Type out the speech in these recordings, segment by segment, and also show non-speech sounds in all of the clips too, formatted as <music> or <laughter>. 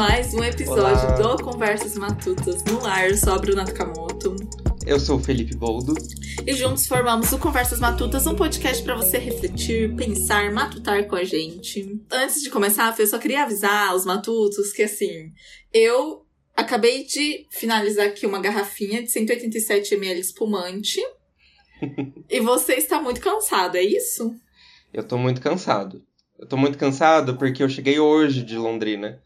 mais um episódio Olá. do Conversas Matutas no ar. sobre o Natsukamoto. Eu sou o Felipe Boldo. E juntos formamos o Conversas Matutas, um podcast para você refletir, pensar, matutar com a gente. Antes de começar, eu só queria avisar os matutos que, assim, eu acabei de finalizar aqui uma garrafinha de 187 ml espumante. <laughs> e você está muito cansado, é isso? Eu tô muito cansado. Eu tô muito cansado porque eu cheguei hoje de Londrina.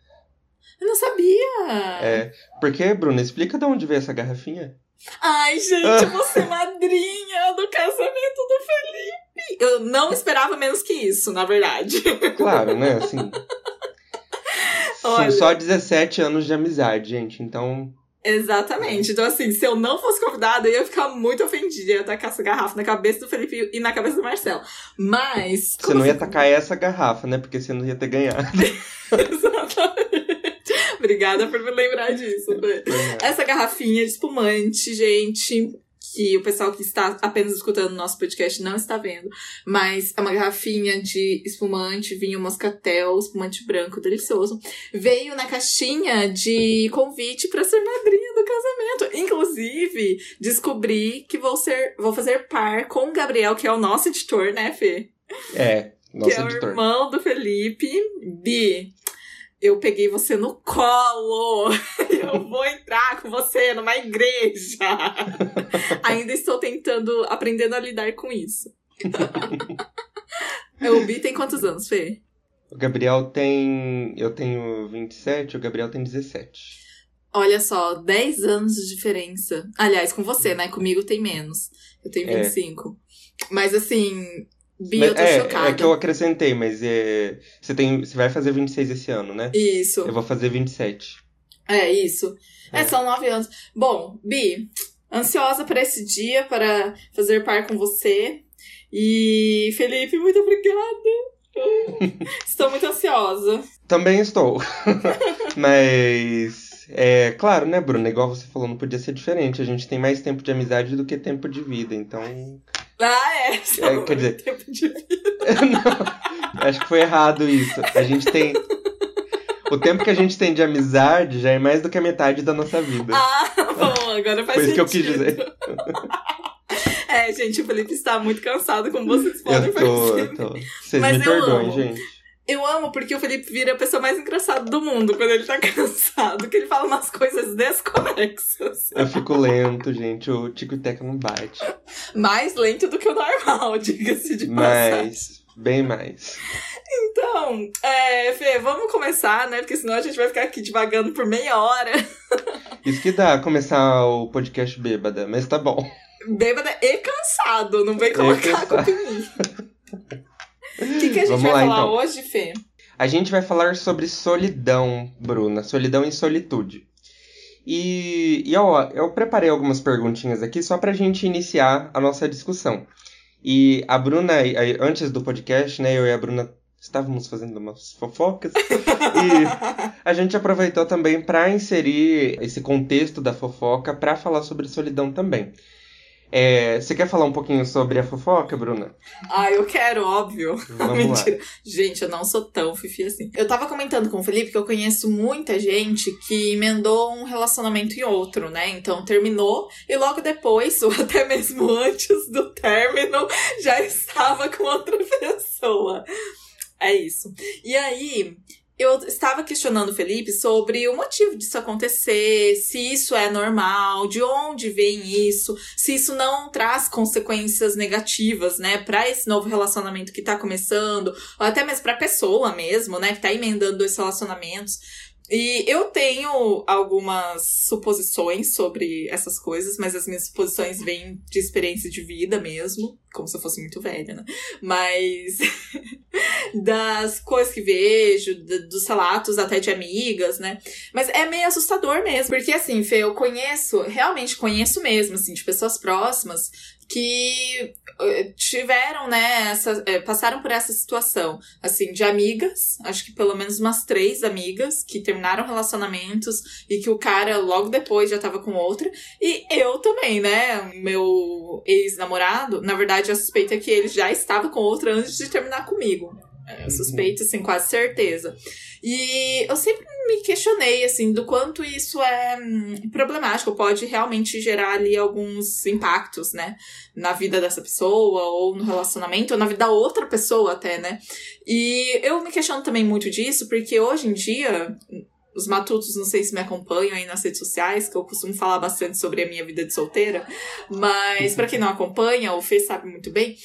Eu não sabia! É. Por que, Bruna? Explica de onde veio essa garrafinha. Ai, gente, você <laughs> madrinha do casamento do Felipe! Eu não esperava menos que isso, na verdade. Claro, né? <laughs> Assim. Olha... Só 17 anos de amizade, gente. Então, Exatamente. Então, assim, se eu não fosse convidada, eu ia ficar muito ofendida. Eu ia tacar essa garrafa na cabeça do Felipe e na cabeça do Marcelo. Mas. Você não ia tacar essa garrafa, né? Porque você não ia ter ganhado. <laughs> Exatamente. Obrigada por me lembrar disso. Né? Essa garrafinha de espumante, gente, que o pessoal que está apenas escutando o nosso podcast não está vendo, mas é uma garrafinha de espumante, vinho moscatel, espumante branco delicioso. Veio na caixinha de convite para ser madrinha do casamento. Inclusive, descobri que vou ser, vou fazer par com o Gabriel, que é o nosso editor, né, Fê? É, nosso que editor. é o irmão do Felipe. Bi, eu peguei você no colo. <laughs> Eu vou entrar com você numa igreja. <laughs> Ainda estou tentando, aprendendo a lidar com isso. <laughs> o Bi tem quantos anos, Fê? O Gabriel tem. Eu tenho 27, o Gabriel tem 17. Olha só, 10 anos de diferença. Aliás, com você, né? Comigo tem menos. Eu tenho 25. É. Mas assim, Bia, eu tô é, chocada. É que eu acrescentei, mas é, você, tem, você vai fazer 26 esse ano, né? Isso. Eu vou fazer 27. É, isso. É, é são nove anos. Bom, Bi, ansiosa para esse dia, para fazer par com você. E, Felipe, muito obrigada. <laughs> estou muito ansiosa. Também estou. <laughs> mas é claro, né, Bruna? Igual você falou, não podia ser diferente. A gente tem mais tempo de amizade do que tempo de vida, então. Ah, é? é quer dizer. Tempo de vida. <laughs> não, acho que foi errado isso. A gente tem. O tempo que a gente tem de amizade já é mais do que a metade da nossa vida. Ah, <laughs> bom, agora faz Foi isso que eu quis dizer. <laughs> É, gente, o Felipe está muito cansado, como vocês podem eu tô, Eu tô. Vocês Mas me perdoem, gente. Eu amo porque o Felipe vira a pessoa mais engraçada do mundo quando ele tá <laughs> cansado, que ele fala umas coisas desconexas. Eu fico lento, gente. O tico teco não bate. Mais lento do que o normal, <laughs> diga-se de passagem. Mais, bem mais. Então, é, Fê, vamos começar, né? Porque senão a gente vai ficar aqui devagando por meia hora. <laughs> Isso que dá, começar o podcast bêbada, mas tá bom. Bêbada e cansado, não vem colocar a culpa em mim. O que, que a gente Vamos vai lá, falar então. hoje, Fê? A gente vai falar sobre solidão, Bruna. Solidão e solitude. E, e ó, eu preparei algumas perguntinhas aqui só pra gente iniciar a nossa discussão. E a Bruna, antes do podcast, né, eu e a Bruna estávamos fazendo umas fofocas. <laughs> e a gente aproveitou também para inserir esse contexto da fofoca para falar sobre solidão também. É, você quer falar um pouquinho sobre a fofoca, Bruna? Ah, eu quero, óbvio. <laughs> Mentira. Lá. Gente, eu não sou tão fifi assim. Eu tava comentando com o Felipe que eu conheço muita gente que emendou um relacionamento em outro, né? Então terminou e logo depois, <laughs> ou até mesmo antes do término, já estava com outra <laughs> pessoa. É isso. E aí, eu estava questionando o Felipe sobre o motivo disso acontecer, se isso é normal, de onde vem isso, se isso não traz consequências negativas, né, para esse novo relacionamento que tá começando, ou até mesmo pra pessoa mesmo, né, que tá emendando dois relacionamentos. E eu tenho algumas suposições sobre essas coisas, mas as minhas suposições vêm de experiência de vida mesmo, como se eu fosse muito velha, né? Mas <laughs> das coisas que vejo, dos relatos até de amigas, né? Mas é meio assustador mesmo, porque assim, Fê, eu conheço, realmente conheço mesmo, assim, de pessoas próximas que eh, tiveram, né, essa, é, passaram por essa situação, assim, de amigas, acho que pelo menos umas três amigas que terminaram relacionamentos e que o cara logo depois já tava com outra, e eu também, né, meu ex-namorado, na verdade a suspeita é que ele já estava com outra antes de terminar comigo. É, suspeito, assim, quase certeza. E eu sempre me questionei, assim, do quanto isso é hum, problemático, pode realmente gerar ali alguns impactos, né? Na vida dessa pessoa, ou no relacionamento, ou na vida da outra pessoa até, né? E eu me questiono também muito disso, porque hoje em dia, os matutos, não sei se me acompanham aí nas redes sociais, que eu costumo falar bastante sobre a minha vida de solteira, mas para quem não acompanha, o Fê sabe muito bem,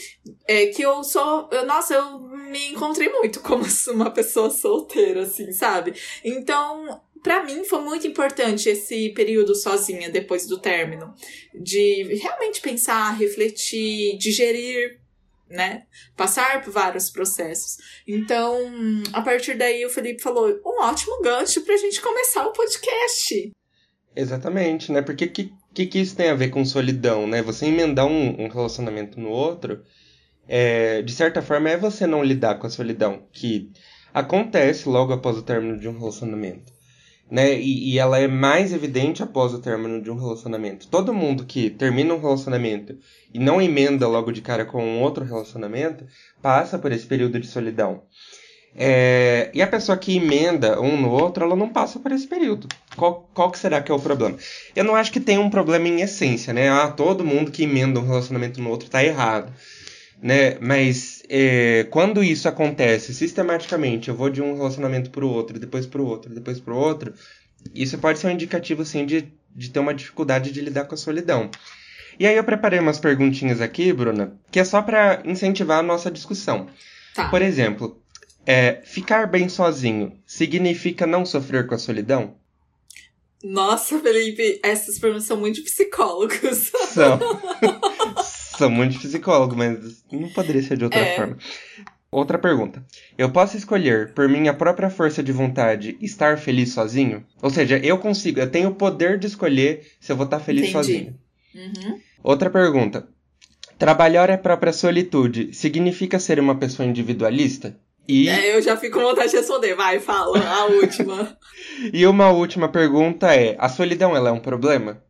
é que eu sou, eu, nossa, eu me encontrei muito como <laughs> uma pessoa solteira, assim, sabe? Então, para mim foi muito importante esse período sozinha depois do término, de realmente pensar, refletir, digerir né? Passar por vários processos. Então, a partir daí, o Felipe falou: um ótimo gancho pra gente começar o podcast. Exatamente, né? Porque que, que, que isso tem a ver com solidão, né? Você emendar um, um relacionamento no outro, é, de certa forma, é você não lidar com a solidão, que acontece logo após o término de um relacionamento né? E, e, ela é mais evidente após o término de um relacionamento. Todo mundo que termina um relacionamento e não emenda logo de cara com um outro relacionamento passa por esse período de solidão. É, e a pessoa que emenda um no outro, ela não passa por esse período. Qual, qual que será que é o problema? Eu não acho que tem um problema em essência, né? Ah, todo mundo que emenda um relacionamento no outro tá errado. Né? Mas é, quando isso acontece sistematicamente, eu vou de um relacionamento para o outro, depois para o outro, depois para o outro, isso pode ser um indicativo assim de, de ter uma dificuldade de lidar com a solidão. E aí eu preparei umas perguntinhas aqui, Bruna, que é só para incentivar a nossa discussão. Tá. Por exemplo, é, ficar bem sozinho significa não sofrer com a solidão? Nossa, Felipe, essas perguntas são muito psicólogos. São. <laughs> sou muito psicólogo, mas não poderia ser de outra é. forma. Outra pergunta. Eu posso escolher, por minha própria força de vontade, estar feliz sozinho? Ou seja, eu consigo, eu tenho o poder de escolher se eu vou estar feliz Entendi. sozinho. Uhum. Outra pergunta. Trabalhar a própria solitude significa ser uma pessoa individualista? E... É, eu já fico com vontade de responder. Vai, fala, a última. <laughs> e uma última pergunta é: a solidão ela é um problema?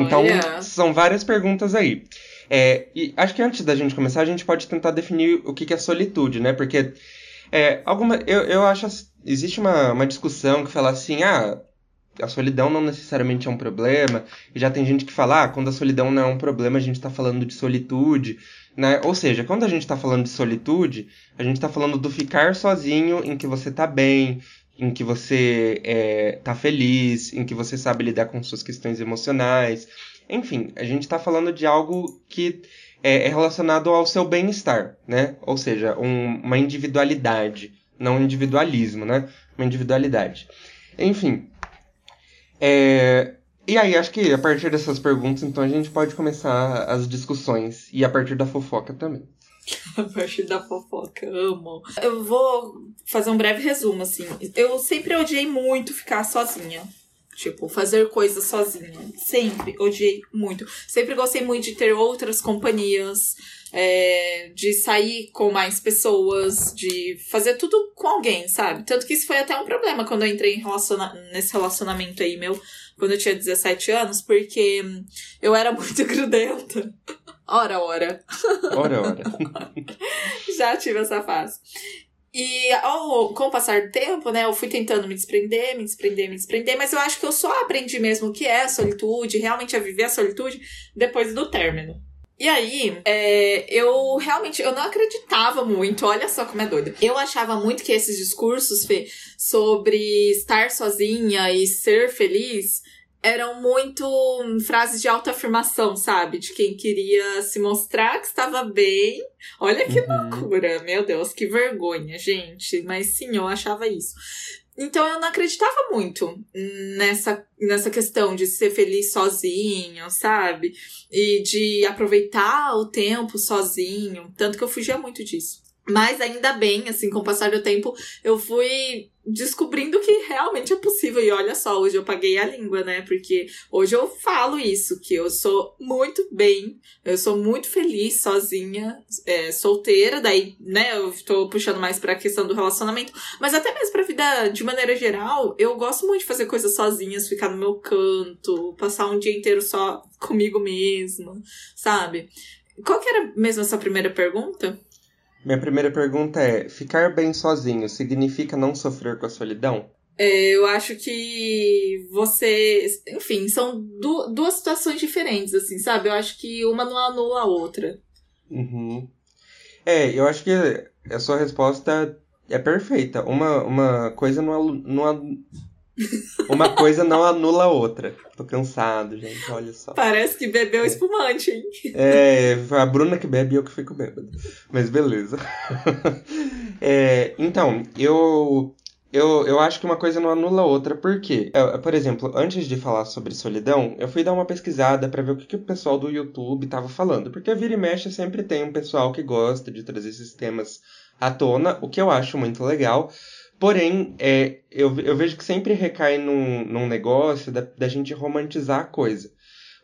Então, são várias perguntas aí. É, e acho que antes da gente começar, a gente pode tentar definir o que, que é solitude, né? Porque é, alguma, eu, eu acho. Existe uma, uma discussão que fala assim, ah, a solidão não necessariamente é um problema. E já tem gente que fala, ah, quando a solidão não é um problema, a gente está falando de solitude. Né? Ou seja, quando a gente está falando de solitude, a gente está falando do ficar sozinho em que você está bem, em que você é, tá feliz, em que você sabe lidar com suas questões emocionais. Enfim, a gente está falando de algo que é, é relacionado ao seu bem-estar, né? Ou seja, um, uma individualidade, não um individualismo, né? Uma individualidade. Enfim. É... E aí, acho que a partir dessas perguntas, então, a gente pode começar as discussões. E a partir da fofoca também. <laughs> A partir da fofoca, amo. Eu vou fazer um breve resumo, assim. Eu sempre odiei muito ficar sozinha. Tipo, fazer coisas sozinha. Sempre odiei muito. Sempre gostei muito de ter outras companhias, é, de sair com mais pessoas, de fazer tudo com alguém, sabe? Tanto que isso foi até um problema quando eu entrei relaciona nesse relacionamento aí meu, quando eu tinha 17 anos, porque eu era <laughs> muito grudenta. Ora, ora. Ora, ora. <laughs> Já tive essa fase. E ao, com o passar do tempo, né, eu fui tentando me desprender, me desprender, me desprender, mas eu acho que eu só aprendi mesmo o que é a solitude, realmente a viver a solitude, depois do término. E aí, é, eu realmente eu não acreditava muito, olha só como é doida. Eu achava muito que esses discursos, Fê, sobre estar sozinha e ser feliz eram muito frases de autoafirmação, sabe? De quem queria se mostrar que estava bem. Olha que uhum. loucura, meu Deus, que vergonha, gente. Mas sim, eu achava isso. Então eu não acreditava muito nessa, nessa questão de ser feliz sozinho, sabe? E de aproveitar o tempo sozinho. Tanto que eu fugia muito disso. Mas ainda bem, assim, com o passar do tempo, eu fui descobrindo que realmente é possível. E olha só, hoje eu paguei a língua, né? Porque hoje eu falo isso, que eu sou muito bem, eu sou muito feliz sozinha, é, solteira, daí, né, eu tô puxando mais pra questão do relacionamento, mas até mesmo pra vida de maneira geral, eu gosto muito de fazer coisas sozinhas, ficar no meu canto, passar um dia inteiro só comigo mesma, sabe? Qual que era mesmo essa primeira pergunta? Minha primeira pergunta é: ficar bem sozinho significa não sofrer com a solidão? É, eu acho que você. Enfim, são du duas situações diferentes, assim, sabe? Eu acho que uma não anula a outra. Uhum. É, eu acho que a sua resposta é perfeita. Uma, uma coisa não, não, uma coisa não anula a outra. Tô cansado, gente, olha só. Parece que bebeu espumante, hein? É, a Bruna que bebe e eu que fico bêbado. Mas beleza. <laughs> É, então, eu eu, eu acho que uma coisa não anula a outra, porque, é, por exemplo, antes de falar sobre solidão, eu fui dar uma pesquisada para ver o que, que o pessoal do YouTube tava falando. Porque a Vira e Mexe sempre tem um pessoal que gosta de trazer esses temas à tona, o que eu acho muito legal. Porém, é, eu, eu vejo que sempre recai num, num negócio da, da gente romantizar a coisa.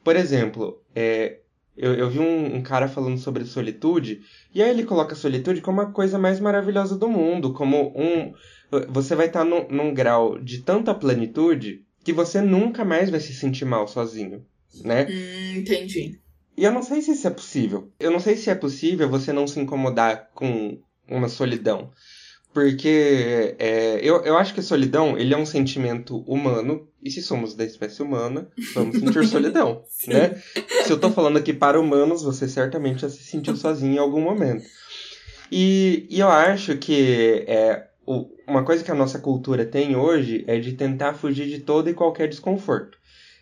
Por exemplo, é, eu, eu vi um, um, cara falando sobre solitude, e aí ele coloca a solitude como a coisa mais maravilhosa do mundo, como um você vai estar tá num, num grau de tanta plenitude que você nunca mais vai se sentir mal sozinho, né? Hum, entendi. E eu não sei se isso é possível. Eu não sei se é possível você não se incomodar com uma solidão. Porque é, eu, eu acho que a solidão ele é um sentimento humano, e se somos da espécie humana, vamos sentir <laughs> solidão, né? Se eu tô falando aqui para humanos, você certamente já se sentiu sozinho em algum momento. E, e eu acho que é, o, uma coisa que a nossa cultura tem hoje é de tentar fugir de todo e qualquer desconforto.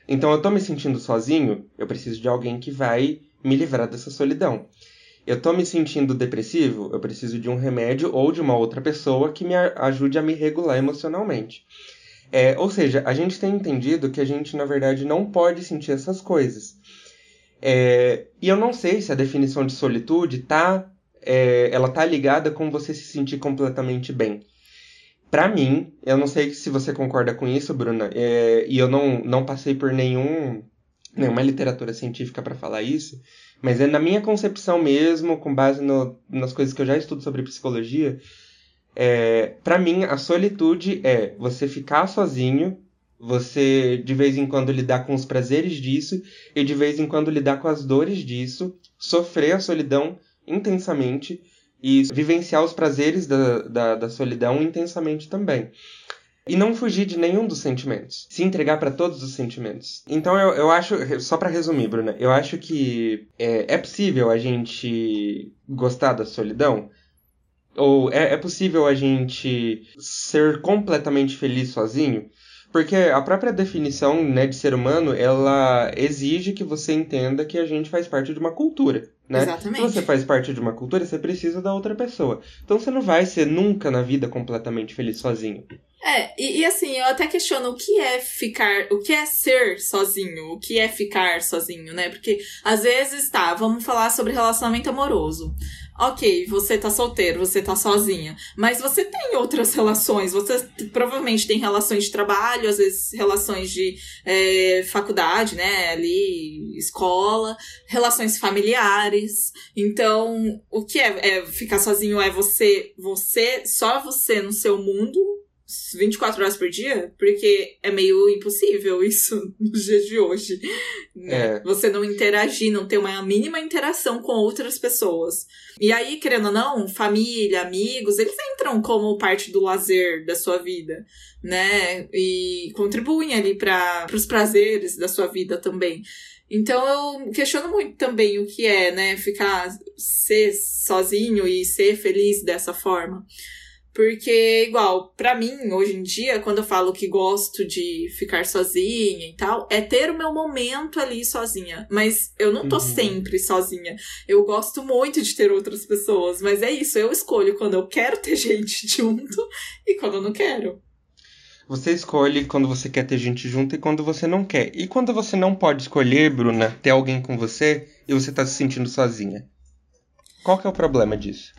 Então eu tô me sentindo sozinho, eu preciso de alguém que vai me livrar dessa solidão. Eu tô me sentindo depressivo, eu preciso de um remédio ou de uma outra pessoa que me ajude a me regular emocionalmente. É, ou seja, a gente tem entendido que a gente, na verdade, não pode sentir essas coisas. É, e eu não sei se a definição de solitude tá, é, ela tá ligada com você se sentir completamente bem para mim, eu não sei se você concorda com isso, Bruna, é, e eu não, não passei por nenhum, nenhuma literatura científica para falar isso, mas é na minha concepção mesmo, com base no, nas coisas que eu já estudo sobre psicologia, é, para mim a solitude é você ficar sozinho, você de vez em quando lidar com os prazeres disso e de vez em quando lidar com as dores disso, sofrer a solidão intensamente e vivenciar os prazeres da, da, da solidão intensamente também. E não fugir de nenhum dos sentimentos. Se entregar para todos os sentimentos. Então eu, eu acho, só para resumir, Bruna, eu acho que é, é possível a gente gostar da solidão? Ou é, é possível a gente ser completamente feliz sozinho? Porque a própria definição né, de ser humano, ela exige que você entenda que a gente faz parte de uma cultura. Né? Exatamente. Se você faz parte de uma cultura, você precisa da outra pessoa. Então você não vai ser nunca na vida completamente feliz sozinho. É, e, e, assim, eu até questiono o que é ficar, o que é ser sozinho, o que é ficar sozinho, né? Porque às vezes, tá, vamos falar sobre relacionamento amoroso ok, você tá solteiro, você tá sozinha, mas você tem outras relações, você provavelmente tem relações de trabalho, às vezes relações de é, faculdade, né, ali, escola, relações familiares. Então, o que é, é ficar sozinho é você, você, só você no seu mundo, 24 horas por dia? Porque é meio impossível isso <laughs> nos dias de hoje. Né? É. Você não interagir, não ter uma mínima interação com outras pessoas. E aí, querendo ou não, família, amigos, eles entram como parte do lazer da sua vida, né? E contribuem ali para os prazeres da sua vida também. Então eu questiono muito também o que é, né, ficar ser sozinho e ser feliz dessa forma. Porque, igual, para mim, hoje em dia, quando eu falo que gosto de ficar sozinha e tal, é ter o meu momento ali sozinha. Mas eu não tô uhum. sempre sozinha. Eu gosto muito de ter outras pessoas, mas é isso, eu escolho quando eu quero ter <laughs> gente junto e quando eu não quero. Você escolhe quando você quer ter gente junto e quando você não quer. E quando você não pode escolher, Bruna, ter alguém com você e você tá se sentindo sozinha. Qual que é o problema disso?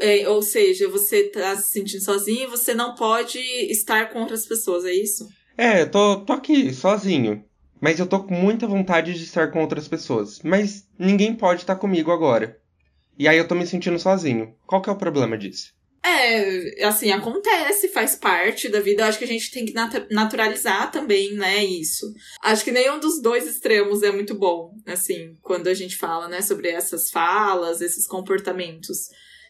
É, ou seja, você tá se sentindo sozinho e você não pode estar com outras pessoas, é isso? É, eu tô, tô aqui, sozinho. Mas eu tô com muita vontade de estar com outras pessoas. Mas ninguém pode estar comigo agora. E aí eu tô me sentindo sozinho. Qual que é o problema disso? É, assim, acontece, faz parte da vida. Acho que a gente tem que naturalizar também, né, isso. Acho que nenhum dos dois extremos é muito bom, assim, quando a gente fala, né, sobre essas falas, esses comportamentos.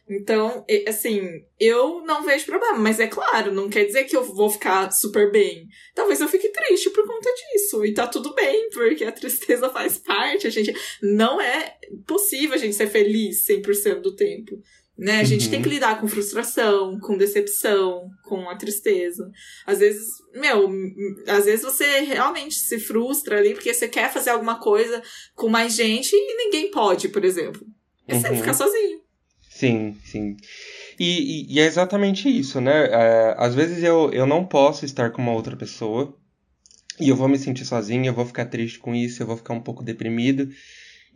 Então, assim, eu não vejo problema, mas é claro, não quer dizer que eu vou ficar super bem. Talvez eu fique triste por conta disso. E tá tudo bem, porque a tristeza <laughs> faz parte. A gente não é possível a gente ser feliz 100% do tempo. Né? A gente uhum. tem que lidar com frustração, com decepção, com a tristeza. Às vezes, meu, às vezes você realmente se frustra ali porque você quer fazer alguma coisa com mais gente e ninguém pode, por exemplo. É você uhum. ficar sozinho. Sim, sim. E, e, e, é exatamente isso, né? É, às vezes eu, eu não posso estar com uma outra pessoa e eu vou me sentir sozinho, eu vou ficar triste com isso, eu vou ficar um pouco deprimido.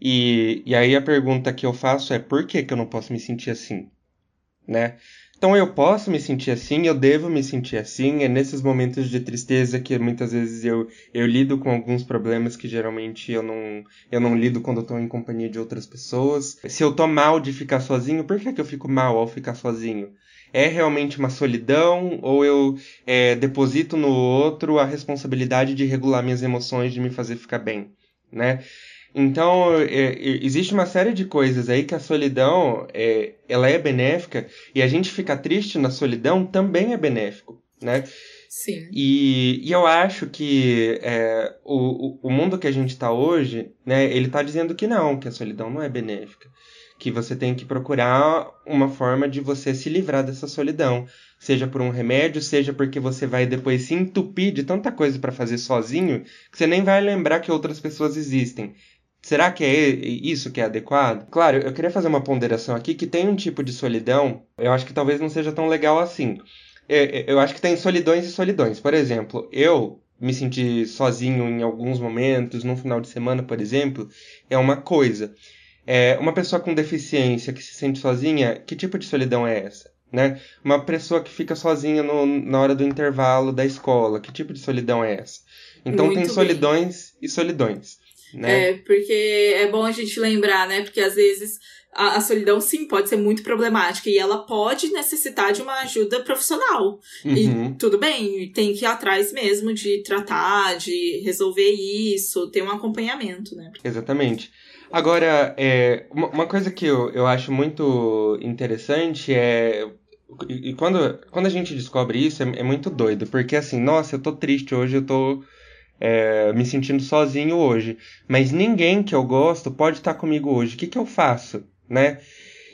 E, e aí a pergunta que eu faço é por que, que eu não posso me sentir assim? Né? Então eu posso me sentir assim, eu devo me sentir assim. É nesses momentos de tristeza que muitas vezes eu, eu lido com alguns problemas que geralmente eu não, eu não lido quando eu tô em companhia de outras pessoas. Se eu tô mal de ficar sozinho, por que, que eu fico mal ao ficar sozinho? É realmente uma solidão ou eu é, deposito no outro a responsabilidade de regular minhas emoções, de me fazer ficar bem, né? Então, é, existe uma série de coisas aí que a solidão é, ela é benéfica e a gente ficar triste na solidão também é benéfico, né? Sim. E, e eu acho que é, o, o mundo que a gente está hoje, né, ele está dizendo que não, que a solidão não é benéfica. Que você tem que procurar uma forma de você se livrar dessa solidão. Seja por um remédio, seja porque você vai depois se entupir de tanta coisa para fazer sozinho que você nem vai lembrar que outras pessoas existem. Será que é isso que é adequado? Claro, eu queria fazer uma ponderação aqui que tem um tipo de solidão, eu acho que talvez não seja tão legal assim. É, é, eu acho que tem solidões e solidões. Por exemplo, eu me sentir sozinho em alguns momentos, num final de semana, por exemplo, é uma coisa. É, uma pessoa com deficiência que se sente sozinha, que tipo de solidão é essa? Né? Uma pessoa que fica sozinha no, na hora do intervalo da escola, que tipo de solidão é essa? Então Muito tem solidões bem. e solidões. Né? É, porque é bom a gente lembrar, né? Porque às vezes a, a, solidão, sim, pode ser muito problemática e ela pode necessitar de uma ajuda profissional. Uhum. E tudo bem, tem que ir atrás mesmo de tratar, de resolver isso, ter um acompanhamento, né? Exatamente. Agora, é, uma coisa que eu, eu acho muito interessante é. E quando, quando a gente descobre isso, é, é muito doido, porque assim, nossa, eu tô triste hoje, eu tô é, me sentindo sozinho hoje. Mas ninguém que eu gosto pode estar comigo hoje. O que, que eu faço, né?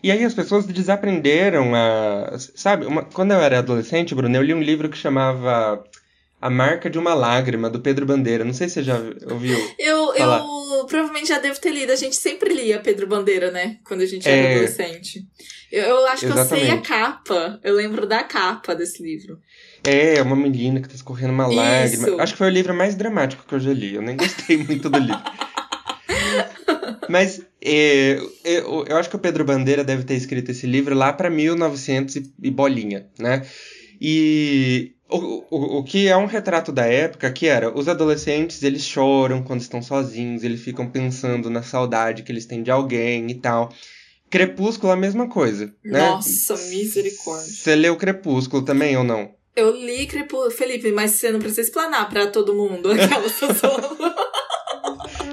E aí as pessoas desaprenderam a. Sabe, uma, quando eu era adolescente, Bruno, eu li um livro que chamava A Marca de uma Lágrima, do Pedro Bandeira. Não sei se você já ouviu. <laughs> Eu, falar. eu provavelmente já devo ter lido. A gente sempre lia Pedro Bandeira, né? Quando a gente era é... adolescente. Eu, eu acho Exatamente. que eu sei a capa. Eu lembro da capa desse livro. É, uma menina que tá escorrendo uma Isso. lágrima. Acho que foi o livro mais dramático que eu já li. Eu nem gostei <laughs> muito do livro. Mas é, eu, eu acho que o Pedro Bandeira deve ter escrito esse livro lá para 1900 e, e bolinha, né? E o, o, o que é um retrato da época que era os adolescentes eles choram quando estão sozinhos, eles ficam pensando na saudade que eles têm de alguém e tal. Crepúsculo a mesma coisa, né? Nossa, misericórdia. Você leu Crepúsculo também ou não? Eu li Crepúsculo, Felipe, mas você não precisa explanar pra todo mundo aquela <laughs>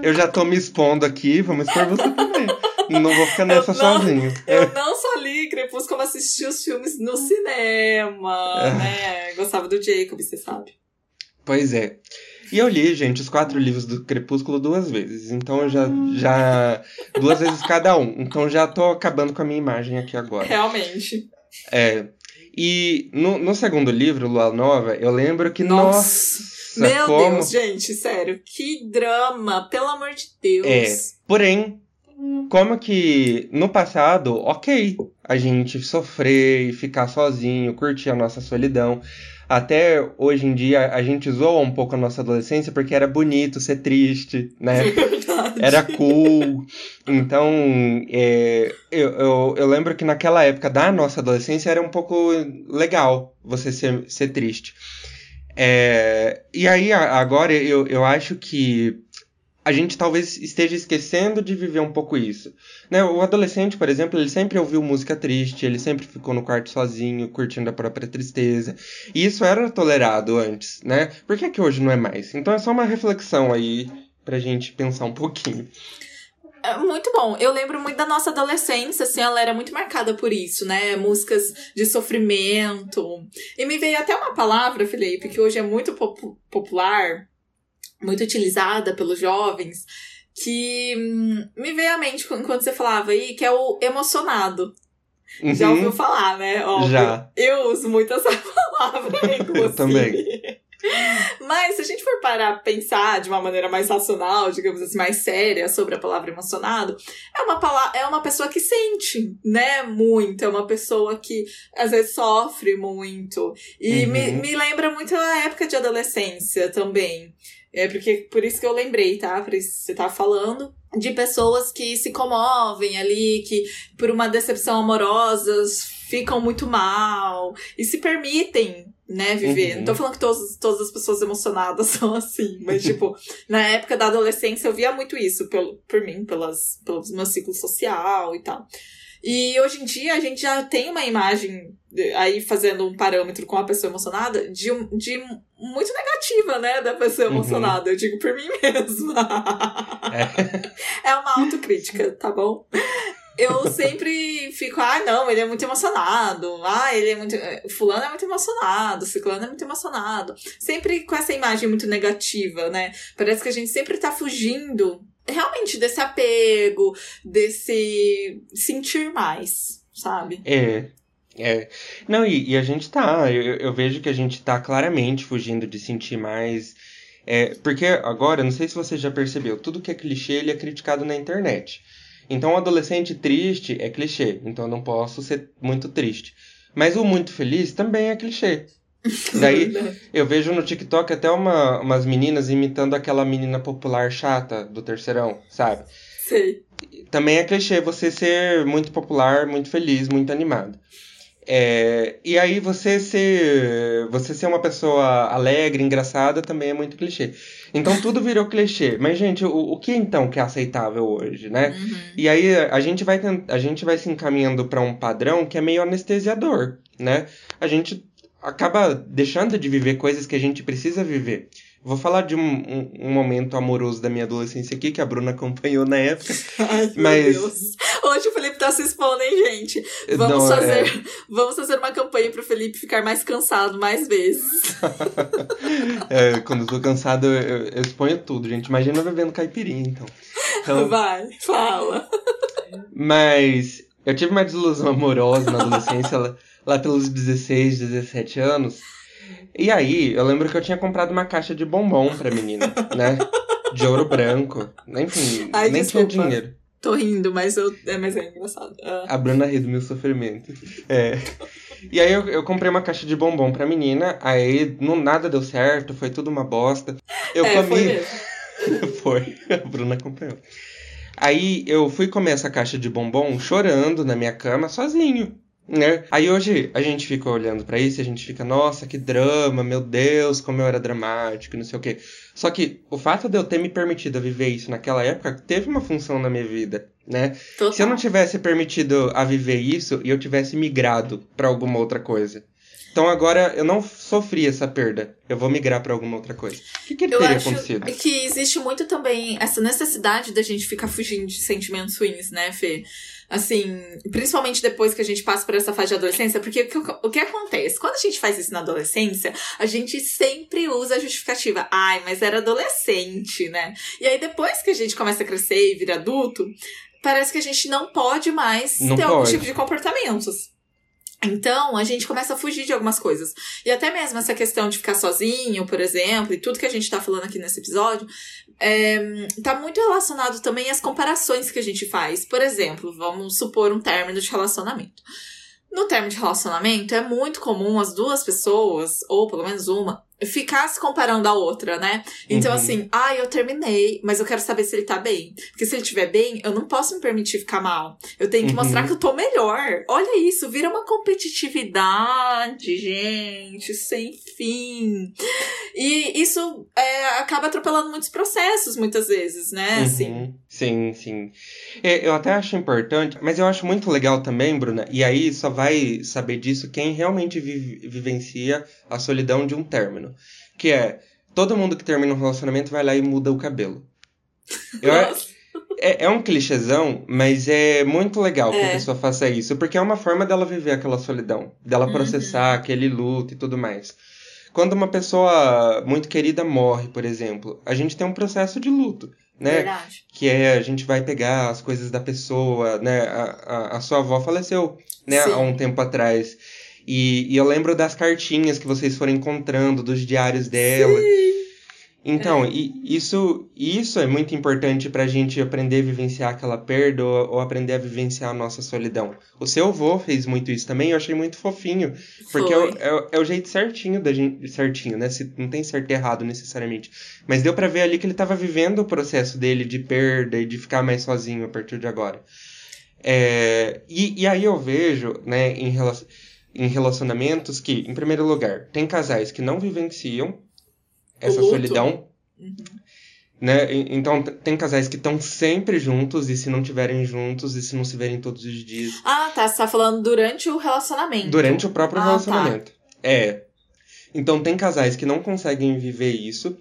Eu já tô me expondo aqui, vamos expor você também. Não vou ficar nessa eu não, sozinho. Eu não só li Crepúsculo, como assisti os filmes no cinema, é. né? Gostava do Jacob, você sabe. Pois é. E eu li, gente, os quatro livros do Crepúsculo duas vezes. Então eu já. já duas vezes cada um. Então já tô acabando com a minha imagem aqui agora. Realmente. É. E no, no segundo livro, Lua Nova, eu lembro que, nossa, nossa meu como... Deus, gente, sério, que drama, pelo amor de Deus. É, porém, como que no passado, ok, a gente sofrer e ficar sozinho, curtir a nossa solidão. Até hoje em dia a gente zoa um pouco a nossa adolescência porque era bonito ser triste, né? <laughs> É era cool. Então, é, eu, eu, eu, lembro que naquela época da nossa adolescência era um pouco legal você ser, ser triste. É, e aí, agora, eu, eu acho que a gente talvez esteja esquecendo de viver um pouco isso. Né? O adolescente, por exemplo, ele sempre ouviu música triste, ele sempre ficou no quarto sozinho, curtindo a própria tristeza. E isso era tolerado antes, né? Por que, que hoje não é mais? Então é só uma reflexão aí pra gente pensar um pouquinho. É muito bom. Eu lembro muito da nossa adolescência, assim, ela era muito marcada por isso, né? Músicas de sofrimento. E me veio até uma palavra, Felipe, que hoje é muito pop popular, muito utilizada pelos jovens, que hum, me veio à mente quando você falava aí, que é o emocionado. Uhum. Já ouviu falar, né? Óbvio. Já. Eu uso muito essa <laughs> palavra, <laughs> inclusive. Eu também. Mas se a gente for parar a pensar de uma maneira mais racional, digamos assim, mais séria sobre a palavra emocionado, é uma, palavra, é uma pessoa que sente, né, muito. É uma pessoa que às vezes sofre muito. E uhum. me, me lembra muito a época de adolescência também. É porque por isso que eu lembrei, tá? Por isso que você tá falando de pessoas que se comovem ali, que por uma decepção amorosa ficam muito mal e se permitem, né, viver. Uhum. Não tô falando que todos, todas as pessoas emocionadas <laughs> são assim, mas, tipo, <laughs> na época da adolescência eu via muito isso pelo, por mim, pelas, pelo meu ciclo social e tal. E hoje em dia a gente já tem uma imagem, aí fazendo um parâmetro com a pessoa emocionada, de, de muito negativa, né, da pessoa uhum. emocionada. Uhum. Eu digo por mim <laughs> mesma. É. é uma autocrítica, tá bom? eu sempre fico, ah, não, ele é muito emocionado. Ah, ele é muito. Fulano é muito emocionado, Ciclano é muito emocionado. Sempre com essa imagem muito negativa, né? Parece que a gente sempre tá fugindo realmente desse apego, desse sentir mais, sabe? É. É. Não, e, e a gente tá. Eu, eu, vejo que a gente tá claramente fugindo de sentir mais. É, porque agora, não sei se você já percebeu, tudo que é clichê ele é criticado na internet. Então, o adolescente triste é clichê, então eu não posso ser muito triste. Mas o muito feliz também é clichê. Daí <laughs> eu vejo no TikTok até uma, umas meninas imitando aquela menina popular chata do terceirão, sabe? Sei. Também é clichê você ser muito popular, muito feliz, muito animado. É, e aí você ser, você ser uma pessoa alegre, engraçada, também é muito clichê. Então <laughs> tudo virou clichê. Mas, gente, o, o que então que é aceitável hoje, né? Uhum. E aí a gente vai, a gente vai se encaminhando para um padrão que é meio anestesiador, né? A gente acaba deixando de viver coisas que a gente precisa viver. Vou falar de um, um, um, momento amoroso da minha adolescência aqui, que a Bruna <laughs> acompanhou na época. Ai, mas... meu Deus. Hoje o Felipe tá se expondo, hein, gente? Vamos, Não, fazer, é... vamos fazer uma campanha pro Felipe ficar mais cansado mais vezes. <laughs> é, quando eu tô cansado, eu, eu, exponho tudo, gente. Imagina bebendo caipirinha, então. então. Vai, fala. Mas eu tive uma desilusão amorosa na adolescência, lá, lá pelos 16, 17 anos. E aí, eu lembro que eu tinha comprado uma caixa de bombom pra menina, né? De ouro branco. Enfim, Ai, nem desculpa. tinha dinheiro. Tô rindo, mas, eu, é, mas é engraçado. Uh. A Bruna ri do meu sofrimento. É. E aí eu, eu comprei uma caixa de bombom pra menina, aí não, nada deu certo, foi tudo uma bosta. Eu é, comi. Foi, <laughs> foi, a Bruna acompanhou. Aí eu fui comer essa caixa de bombom chorando na minha cama sozinho né? Aí hoje a gente fica olhando para isso a gente fica, nossa, que drama, meu Deus, como eu era dramático, não sei o quê. Só que o fato de eu ter me permitido viver isso naquela época teve uma função na minha vida, né? Total. Se eu não tivesse permitido a viver isso e eu tivesse migrado para alguma outra coisa. Então agora eu não sofri essa perda. Eu vou migrar para alguma outra coisa. O que, que eu teria acho acontecido? Que existe muito também essa necessidade da gente ficar fugindo de sentimentos ruins, né, Fê? Assim, principalmente depois que a gente passa por essa fase de adolescência, porque o que, o que acontece? Quando a gente faz isso na adolescência, a gente sempre usa a justificativa. Ai, mas era adolescente, né? E aí depois que a gente começa a crescer e vira adulto, parece que a gente não pode mais não ter pode. algum tipo de comportamentos. Então, a gente começa a fugir de algumas coisas. E até mesmo essa questão de ficar sozinho, por exemplo, e tudo que a gente tá falando aqui nesse episódio, é, tá muito relacionado também às comparações que a gente faz. Por exemplo, vamos supor um término de relacionamento. No término de relacionamento, é muito comum as duas pessoas, ou pelo menos uma, ficar se comparando a outra, né? Então, uhum. assim, ah, eu terminei, mas eu quero saber se ele tá bem. Porque se ele estiver bem, eu não posso me permitir ficar mal. Eu tenho que uhum. mostrar que eu tô melhor. Olha isso, vira uma competitividade, gente, sem fim. E isso é, acaba atropelando muitos processos, muitas vezes, né? Uhum. Sim, sim. É, eu até acho importante, mas eu acho muito legal também, Bruna, e aí só vai saber disso quem realmente vive, vivencia a solidão de um término. Que é, todo mundo que termina um relacionamento vai lá e muda o cabelo. <laughs> Eu, é, é um clichêzão, mas é muito legal que a pessoa faça isso, porque é uma forma dela viver aquela solidão, dela Uhum. processar aquele luto e tudo mais. Quando uma pessoa muito querida morre, por exemplo, a gente tem um processo de luto, né? Verdade. Que é a gente vai pegar as coisas da pessoa, né? A, a, a sua avó faleceu, né? Sim. Há um tempo atrás. E, e eu lembro das cartinhas que vocês foram encontrando, dos diários dela. Então, É. e isso, isso é muito importante pra gente aprender a vivenciar aquela perda ou, ou aprender a vivenciar a nossa solidão. O seu avô fez muito isso também, eu achei muito fofinho. Porque é, é é o jeito certinho da gente. Certinho, né? Se, não tem certo e errado necessariamente. Mas deu pra ver ali que ele tava vivendo o processo dele de perda e de ficar mais sozinho a partir de agora. É, e, e aí eu vejo, né, em, rela- em relacionamentos que, em primeiro lugar, tem casais que não vivenciam essa luto. solidão, Uhum. né? Então tem casais que estão sempre juntos e se não tiverem juntos e se não se verem todos os dias Ah, tá. Você tá falando durante o relacionamento. durante o próprio Ah, relacionamento. É. Então tem casais que não conseguem viver isso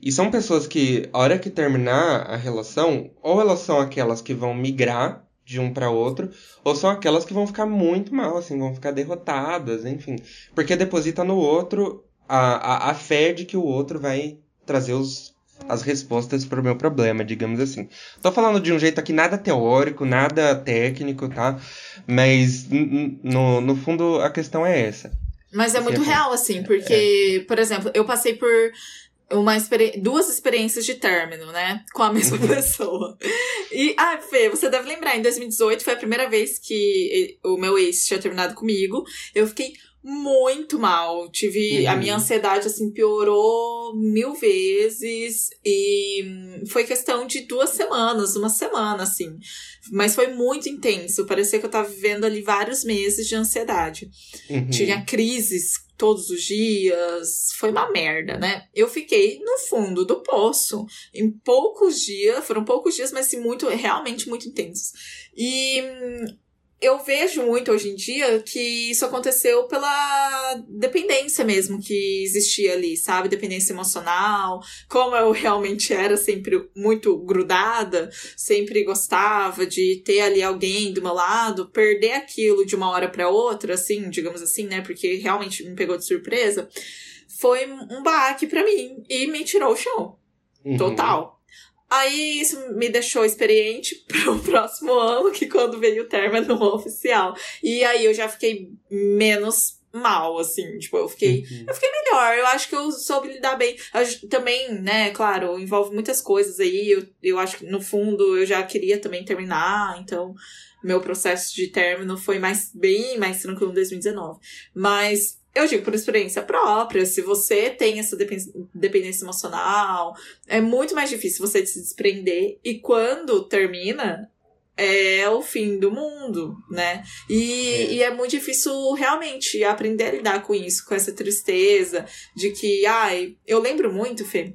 e são pessoas que a hora que terminar a relação, ou elas são aquelas que vão migrar de um para outro, ou são aquelas que vão ficar muito mal, assim, vão ficar derrotadas, enfim, porque deposita no outro a, a, a fé de que o outro vai trazer os, as respostas para o meu problema, digamos assim. Tô falando de um jeito aqui nada teórico, nada técnico, tá? Mas no, no fundo a questão é essa. Mas é muito Sim. real, assim, porque, por exemplo, eu passei por uma experi- duas experiências de término, né? Com a mesma <laughs> pessoa. E, ah, Fê, você deve lembrar, em 2018 foi a primeira vez que o meu ex tinha terminado comigo. Eu fiquei muito mal. Tive. A Uhum. minha ansiedade, assim, piorou mil vezes. E foi questão de duas semanas, uma semana, assim. Mas foi muito intenso. Parecia que eu tava vivendo ali vários meses de ansiedade. Uhum. Tinha crises todos os dias. Foi uma merda, né? Eu fiquei no fundo do poço. Em poucos dias, foram poucos dias, mas assim, muito, realmente muito intensos. E hum, eu vejo muito hoje em dia que isso aconteceu pela dependência mesmo que existia ali, sabe? Dependência emocional. Como eu realmente era sempre muito grudada, sempre gostava de ter ali alguém do meu lado, perder aquilo de uma hora para outra, assim, digamos assim, né? Porque realmente me pegou de surpresa. Foi um baque para mim e me tirou o chão. Uhum. Total. Aí isso me deixou experiente <laughs> para o próximo ano, que quando veio o término <laughs> oficial. E aí eu já fiquei menos mal, assim. Tipo, eu fiquei Uhum. melhor. Eu acho que eu soube lidar bem. Eu também, né, claro, envolve muitas coisas aí. Eu, eu acho que no fundo eu já queria também terminar, então meu processo de término foi mais bem mais tranquilo em 2019. Mas eu digo por experiência própria, se você tem essa depen- dependência emocional, é muito mais difícil você se desprender. E quando termina, é o fim do mundo, né? E É. e é muito difícil realmente aprender a lidar com isso, com essa tristeza de que, ai, eu lembro muito, Fê.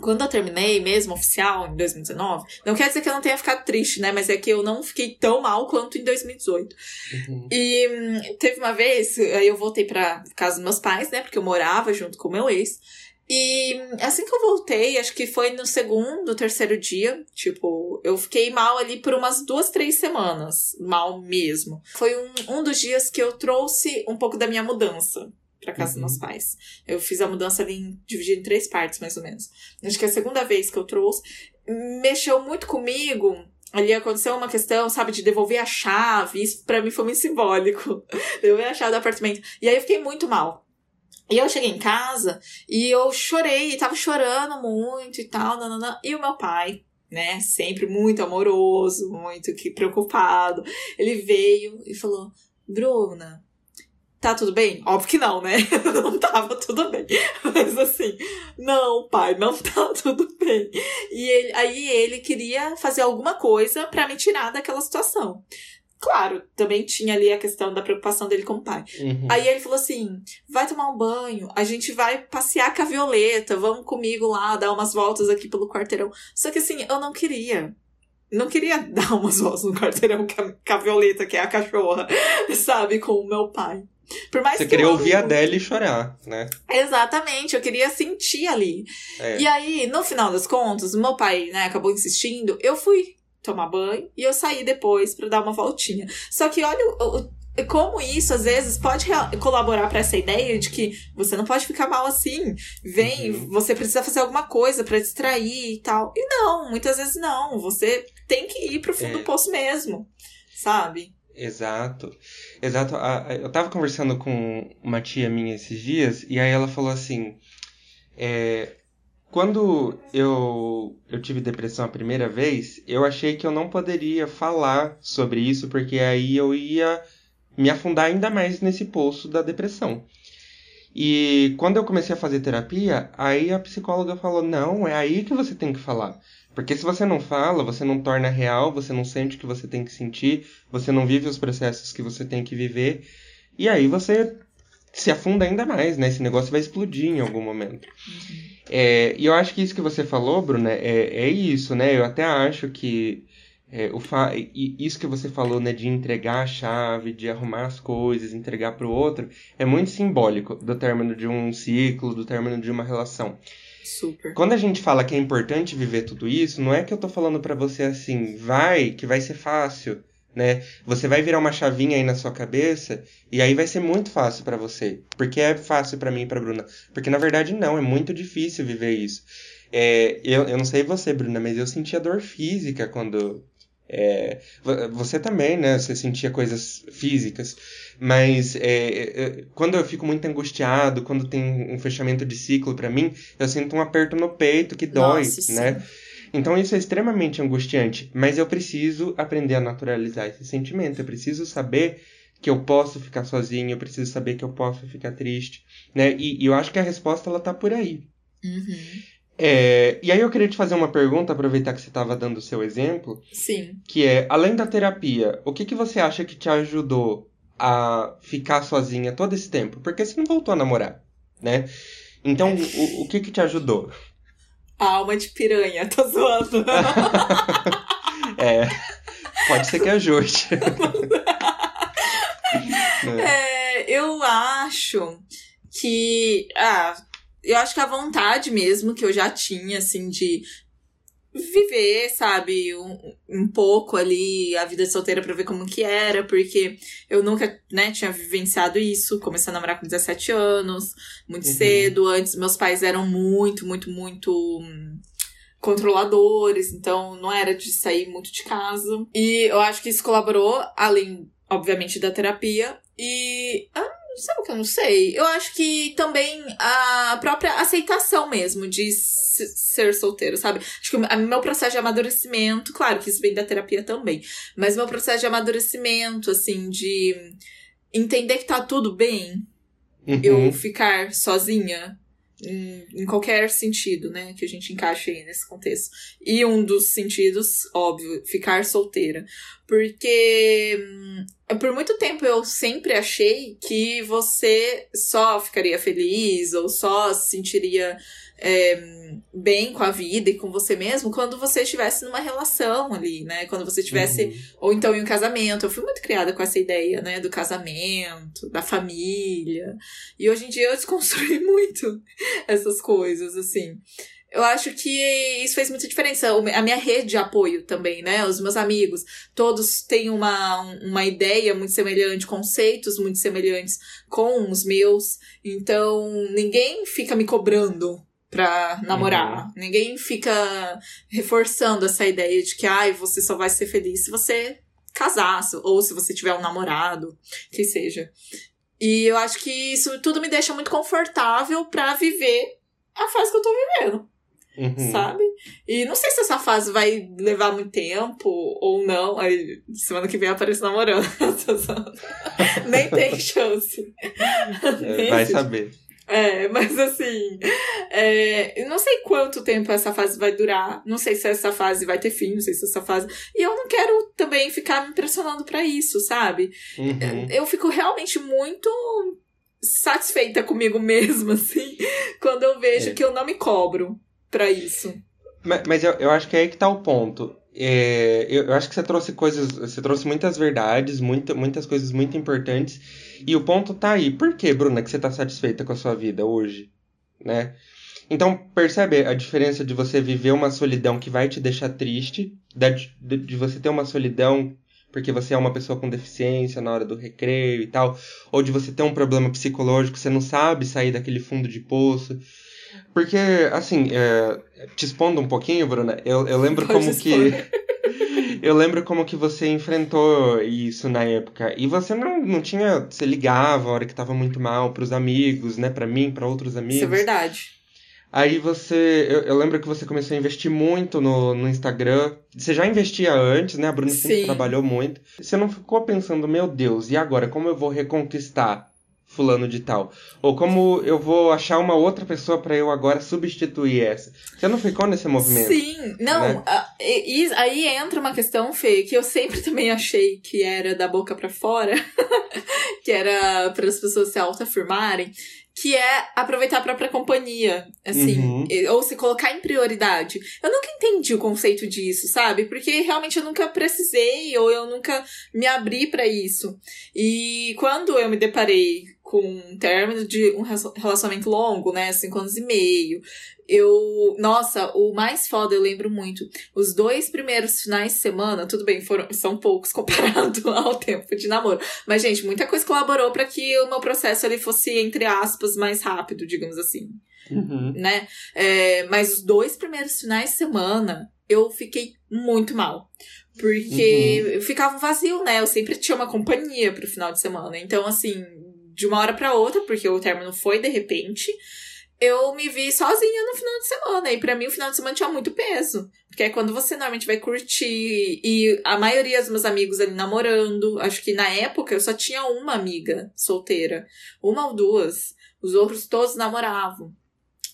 Quando eu terminei mesmo oficial em 2019, não quer dizer que eu não tenha ficado triste, né? Mas é que eu não fiquei tão mal quanto em 2018. Uhum. E hum, teve uma vez, aí eu voltei pra casa dos meus pais, né? Porque eu morava junto com o meu ex. E hum, assim que eu voltei, acho que foi no segundo, terceiro dia, tipo, eu fiquei mal ali por umas duas, três semanas. Mal mesmo. Foi um, um dos dias que eu trouxe um pouco da minha mudança pra casa Uhum. dos meus pais. Eu fiz a mudança ali em, dividida em três partes, mais ou menos. Acho que é a segunda vez que eu trouxe. Mexeu muito comigo Ali aconteceu uma questão, sabe, de devolver a chave. Isso pra mim foi muito simbólico. <laughs> devolver a chave do apartamento. E aí eu fiquei muito mal. E eu cheguei em casa e eu chorei, tava chorando muito e tal. E o meu pai, né, sempre muito amoroso, muito que preocupado, ele veio e falou: Bruna, tá tudo bem? Óbvio que não, né? <laughs> não tava tudo bem. Mas assim, não, pai, não <laughs> tá tudo bem. E ele, aí ele queria fazer alguma coisa pra me tirar daquela situação. Claro, também tinha ali a questão da preocupação dele com o pai. Uhum. Aí ele falou assim: vai tomar um banho, a gente vai passear com a Violeta, vamos comigo lá, dar umas voltas aqui pelo quarteirão. Só que assim, eu não queria. Não queria <laughs> dar umas voltas no quarteirão com a Violeta, que é a cachorra, sabe, com o meu pai. Por mais Você que queria eu ouvir a Adele chorar, né? Exatamente, eu queria sentir ali. É. E aí, no final das contas, meu pai, né, acabou insistindo, eu fui. tomar banho e eu sair depois para dar uma voltinha. Só que olha o, o como isso às vezes pode colaborar para essa ideia de que você não pode ficar mal assim, vem, uhum. você precisa fazer alguma coisa para distrair e tal. E não, muitas vezes não, você tem que ir pro fundo é... do poço mesmo, sabe? Exato. Exato. Eu tava conversando com uma tia minha esses dias e aí ela falou assim: é, quando eu, eu tive depressão a primeira vez, eu achei que eu não poderia falar sobre isso porque aí eu ia me afundar ainda mais nesse poço da depressão. E quando eu comecei a fazer terapia, aí a psicóloga falou: não, é aí que você tem que falar. Porque se você não fala, você não torna real, você não sente o que você tem que sentir, você não vive os processos que você tem que viver, e aí você se afunda ainda mais, né? Esse negócio vai explodir em algum momento. Uhum. É, e eu acho que isso que você falou, Bruna, é, é isso, né? Eu até acho que é, o fa... Isso que você falou, né, de entregar a chave, de arrumar as coisas, entregar para o outro, é muito simbólico do término de um ciclo, do término de uma relação. Super. Quando a gente fala que é importante viver tudo isso, não é que eu tô falando para você assim, vai, que vai ser fácil, né? Você vai virar uma chavinha aí na sua cabeça e aí vai ser muito fácil para você. Porque é fácil para mim e pra Bruna. Porque na verdade não, é muito difícil viver isso. É, eu, eu não sei você, Bruna, mas eu sentia dor física quando é, você também, né? Você sentia coisas físicas. Mas é, é, quando eu fico muito angustiado, quando tem um fechamento de ciclo para mim, eu sinto um aperto no peito que dói, Nossa, né? Sim. Então isso é extremamente angustiante. Mas eu preciso aprender a naturalizar esse sentimento. Eu preciso saber que eu posso ficar sozinho, eu preciso saber que eu posso ficar triste, né? E, e eu acho que a resposta ela tá por aí. Uhum. É, e aí eu queria te fazer uma pergunta, aproveitar que você estava dando o seu exemplo. Sim. Que é, além da terapia, o que, que você acha que te ajudou a ficar sozinha todo esse tempo? Porque você não voltou a namorar, né? Então, o, o que que te ajudou? A alma de piranha, tô zoando. <laughs> é, pode ser que ajude. <laughs> é, eu acho que... Ah, eu acho que a vontade mesmo que eu já tinha, assim, de viver, sabe, um, um pouco ali a vida de solteira pra ver como que era, porque eu nunca, né, tinha vivenciado isso, comecei a namorar com 17 anos, muito uhum. cedo, antes meus pais eram muito, muito, muito hum, controladores, então não era de sair muito de casa. E eu acho que isso colaborou, além, obviamente, da terapia, e ah, Sabe o que eu não sei? Eu acho que também a própria aceitação mesmo de ser solteiro, sabe? Acho que o meu processo de amadurecimento, claro que isso vem da terapia também, mas meu processo de amadurecimento, assim, de entender que tá tudo bem uhum. eu ficar sozinha, em, em, qualquer sentido, né, que a gente encaixe aí nesse contexto. E um dos sentidos, óbvio, ficar solteira. Porque hum, por muito tempo eu sempre achei que você só ficaria feliz ou só se sentiria é, bem com a vida e com você mesmo quando você estivesse numa relação ali, né? Quando você estivesse, uhum. ou então em um casamento. Eu fui muito criada com essa ideia, né? Do casamento, da família. E hoje em dia eu <laughs> desconstruí muito essas coisas, assim. Eu acho que isso fez muita diferença. A minha rede de apoio também, né? Os meus amigos, todos têm uma, uma ideia muito semelhante, conceitos muito semelhantes com os meus. Então, ninguém fica me cobrando pra namorar. Uhum. Ninguém fica reforçando essa ideia de que, ai, você só vai ser feliz se você casar, ou se você tiver um namorado, que seja. E eu acho que isso tudo me deixa muito confortável para viver a fase que eu tô vivendo. Uhum. Sabe? E não sei se essa fase vai levar muito tempo ou não. Aí semana que vem aparece namorando. <laughs> Nem tem chance. Vai saber. É, mas assim, é, não sei quanto tempo essa fase vai durar, não sei se essa fase vai ter fim, não sei se essa fase. E eu não quero também ficar me pressionando para isso, sabe? Uhum. Eu fico realmente muito satisfeita comigo mesma, <laughs> assim, quando eu vejo é. que eu não me cobro para isso. Mas, mas eu, eu acho que é aí que tá o ponto. É, eu, eu, acho que você trouxe coisas, você trouxe muitas verdades, muita, muitas coisas muito importantes. E o ponto tá aí. Por que, Bruna, que você tá satisfeita com a sua vida hoje? Né? Então, percebe a diferença de você viver uma solidão que vai te deixar triste, de, de você ter uma solidão porque você é uma pessoa com deficiência na hora do recreio e tal, ou de você ter um problema psicológico, você não sabe sair daquele fundo de poço. Porque, assim, é, te expondo um pouquinho, Bruna, eu, eu lembro Pode como expor. que. <laughs> eu lembro como que você enfrentou isso na época. E você não, não tinha. Você ligava a hora que tava muito mal pros amigos, né? Pra mim, para outros amigos. Isso é verdade. Aí você. Eu, eu, lembro que você começou a investir muito no, no Instagram. Você já investia antes, né? A Bruna sempre trabalhou muito. Você não ficou pensando, meu Deus, e agora? Como eu vou reconquistar fulano de tal? Ou como eu vou achar uma outra pessoa para eu agora substituir essa? Você não ficou nesse movimento? Sim, não. Né? e, aí entra uma questão, Fê, que eu sempre <laughs> também achei que era da boca para fora, <laughs> que era para as pessoas se autoafirmarem que é aproveitar a própria companhia, assim, uhum. ou se colocar em prioridade. Eu nunca entendi o conceito disso, sabe? Porque realmente eu nunca precisei ou eu nunca me abri para isso. E quando eu me deparei com um término de um relacionamento longo, né, cinco anos e meio, eu. Nossa, o mais foda eu lembro muito. Os dois primeiros finais de semana, tudo bem, foram, são poucos comparado <laughs> ao tempo de namoro. Mas, gente, muita coisa colaborou para que o meu processo ali fosse, entre aspas, mais rápido, digamos assim. Uhum. Né? É, mas os dois primeiros finais de semana, eu fiquei muito mal. Porque uhum. ficava um vazio, né? Eu sempre tinha uma companhia pro final de semana. Então, assim, de uma hora para outra, porque o término foi de repente eu me vi sozinha no final de semana. E para mim o final de semana tinha muito peso. Porque é quando você normalmente vai curtir. E a maioria dos meus amigos ali namorando. Acho que na época eu só tinha uma amiga solteira. Uma ou duas. Os outros todos namoravam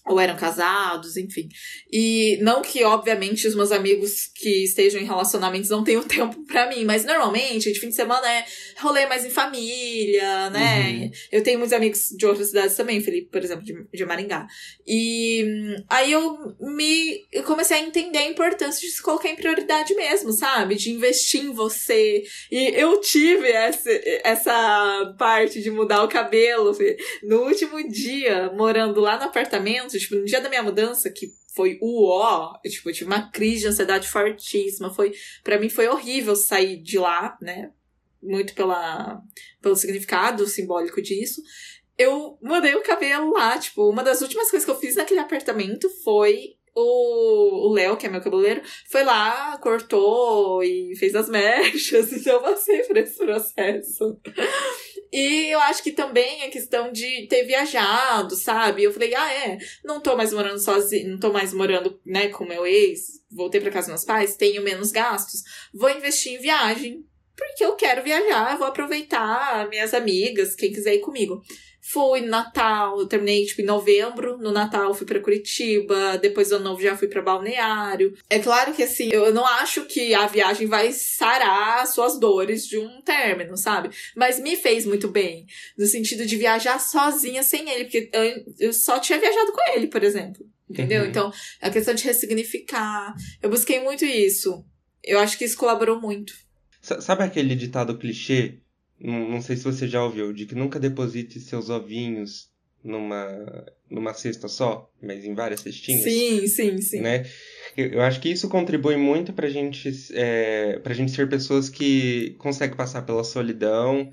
ou eram casados, enfim. E não que, obviamente, os meus amigos que estejam em relacionamentos não tenham <laughs> tempo para mim, mas normalmente, de fim de semana é rolê mais em família, né? Uhum. Eu tenho muitos amigos de outras cidades também, Felipe, por exemplo, de, de Maringá. E aí eu me eu comecei a entender a importância de se colocar em prioridade mesmo, sabe? De investir em você. E eu tive essa, essa parte de mudar o cabelo, no último dia, morando lá no apartamento, tipo, no dia da minha mudança, que foi o ó, tipo, eu tive uma crise de ansiedade fortíssima, foi, para mim foi horrível sair de lá, né? Muito pela, pelo significado simbólico disso. Eu mudei o cabelo lá, tipo, uma das últimas coisas que eu fiz naquele apartamento foi o Léo, que é meu cabeleireiro, foi lá, cortou e fez as mechas, <laughs> então eu passei por esse processo. E eu acho que também a questão de ter viajado, sabe? Eu falei, ah, é, não tô mais morando sozinha, não tô mais morando, né, com meu ex, voltei para casa dos meus pais, tenho menos gastos, vou investir em viagem, porque eu quero viajar, eu vou aproveitar minhas amigas, quem quiser ir comigo. Fui no Natal, eu terminei tipo em novembro, no Natal fui para Curitiba, depois do ano novo já fui para Balneário. É claro que assim, eu não acho que a viagem vai sarar suas dores de um término, sabe? Mas me fez muito bem, no sentido de viajar sozinha sem ele, porque eu, eu só tinha viajado com ele, por exemplo. Entendeu? Uhum. Então, a questão de ressignificar. Eu busquei muito isso. Eu acho que isso colaborou muito. Sabe aquele ditado clichê não, sei se você já ouviu, de que nunca deposite seus ovinhos numa, numa cesta só, mas em várias cestinhas. Sim, sim, sim. Né? Eu, eu acho que isso contribui muito pra gente, é, pra gente ser pessoas que conseguem passar pela solidão,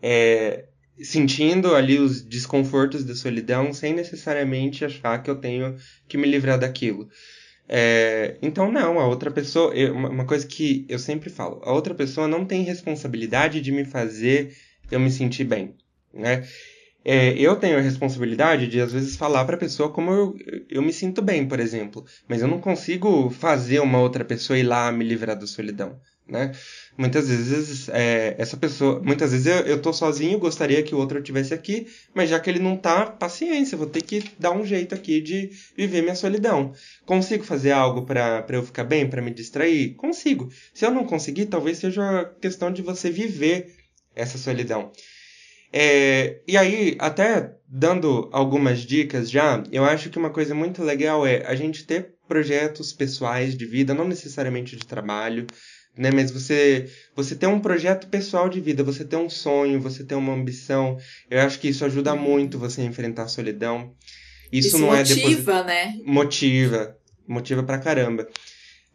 é, sentindo ali os desconfortos da solidão, sem necessariamente achar que eu tenho que me livrar daquilo. É, então, não, a outra pessoa. Eu, uma coisa que eu sempre falo: a outra pessoa não tem responsabilidade de me fazer eu me sentir bem. Né? É, eu tenho a responsabilidade de, às vezes, falar para a pessoa como eu, eu me sinto bem, por exemplo. Mas eu não consigo fazer uma outra pessoa ir lá me livrar da solidão né? Muitas vezes é, essa pessoa, muitas vezes eu, eu tô sozinho, gostaria que o outro estivesse aqui, mas já que ele não tá, paciência, vou ter que dar um jeito aqui de viver minha solidão. Consigo fazer algo para eu ficar bem, para me distrair? Consigo. Se eu não conseguir, talvez seja questão de você viver essa solidão. É, e aí, até dando algumas dicas já, eu acho que uma coisa muito legal é a gente ter projetos pessoais de vida, não necessariamente de trabalho, né? Mas você você ter um projeto pessoal de vida, você ter um sonho, você ter uma ambição, eu acho que isso ajuda muito você a enfrentar a solidão. Isso, Isso não é motiva, deposit... né? Motiva. Motiva pra caramba.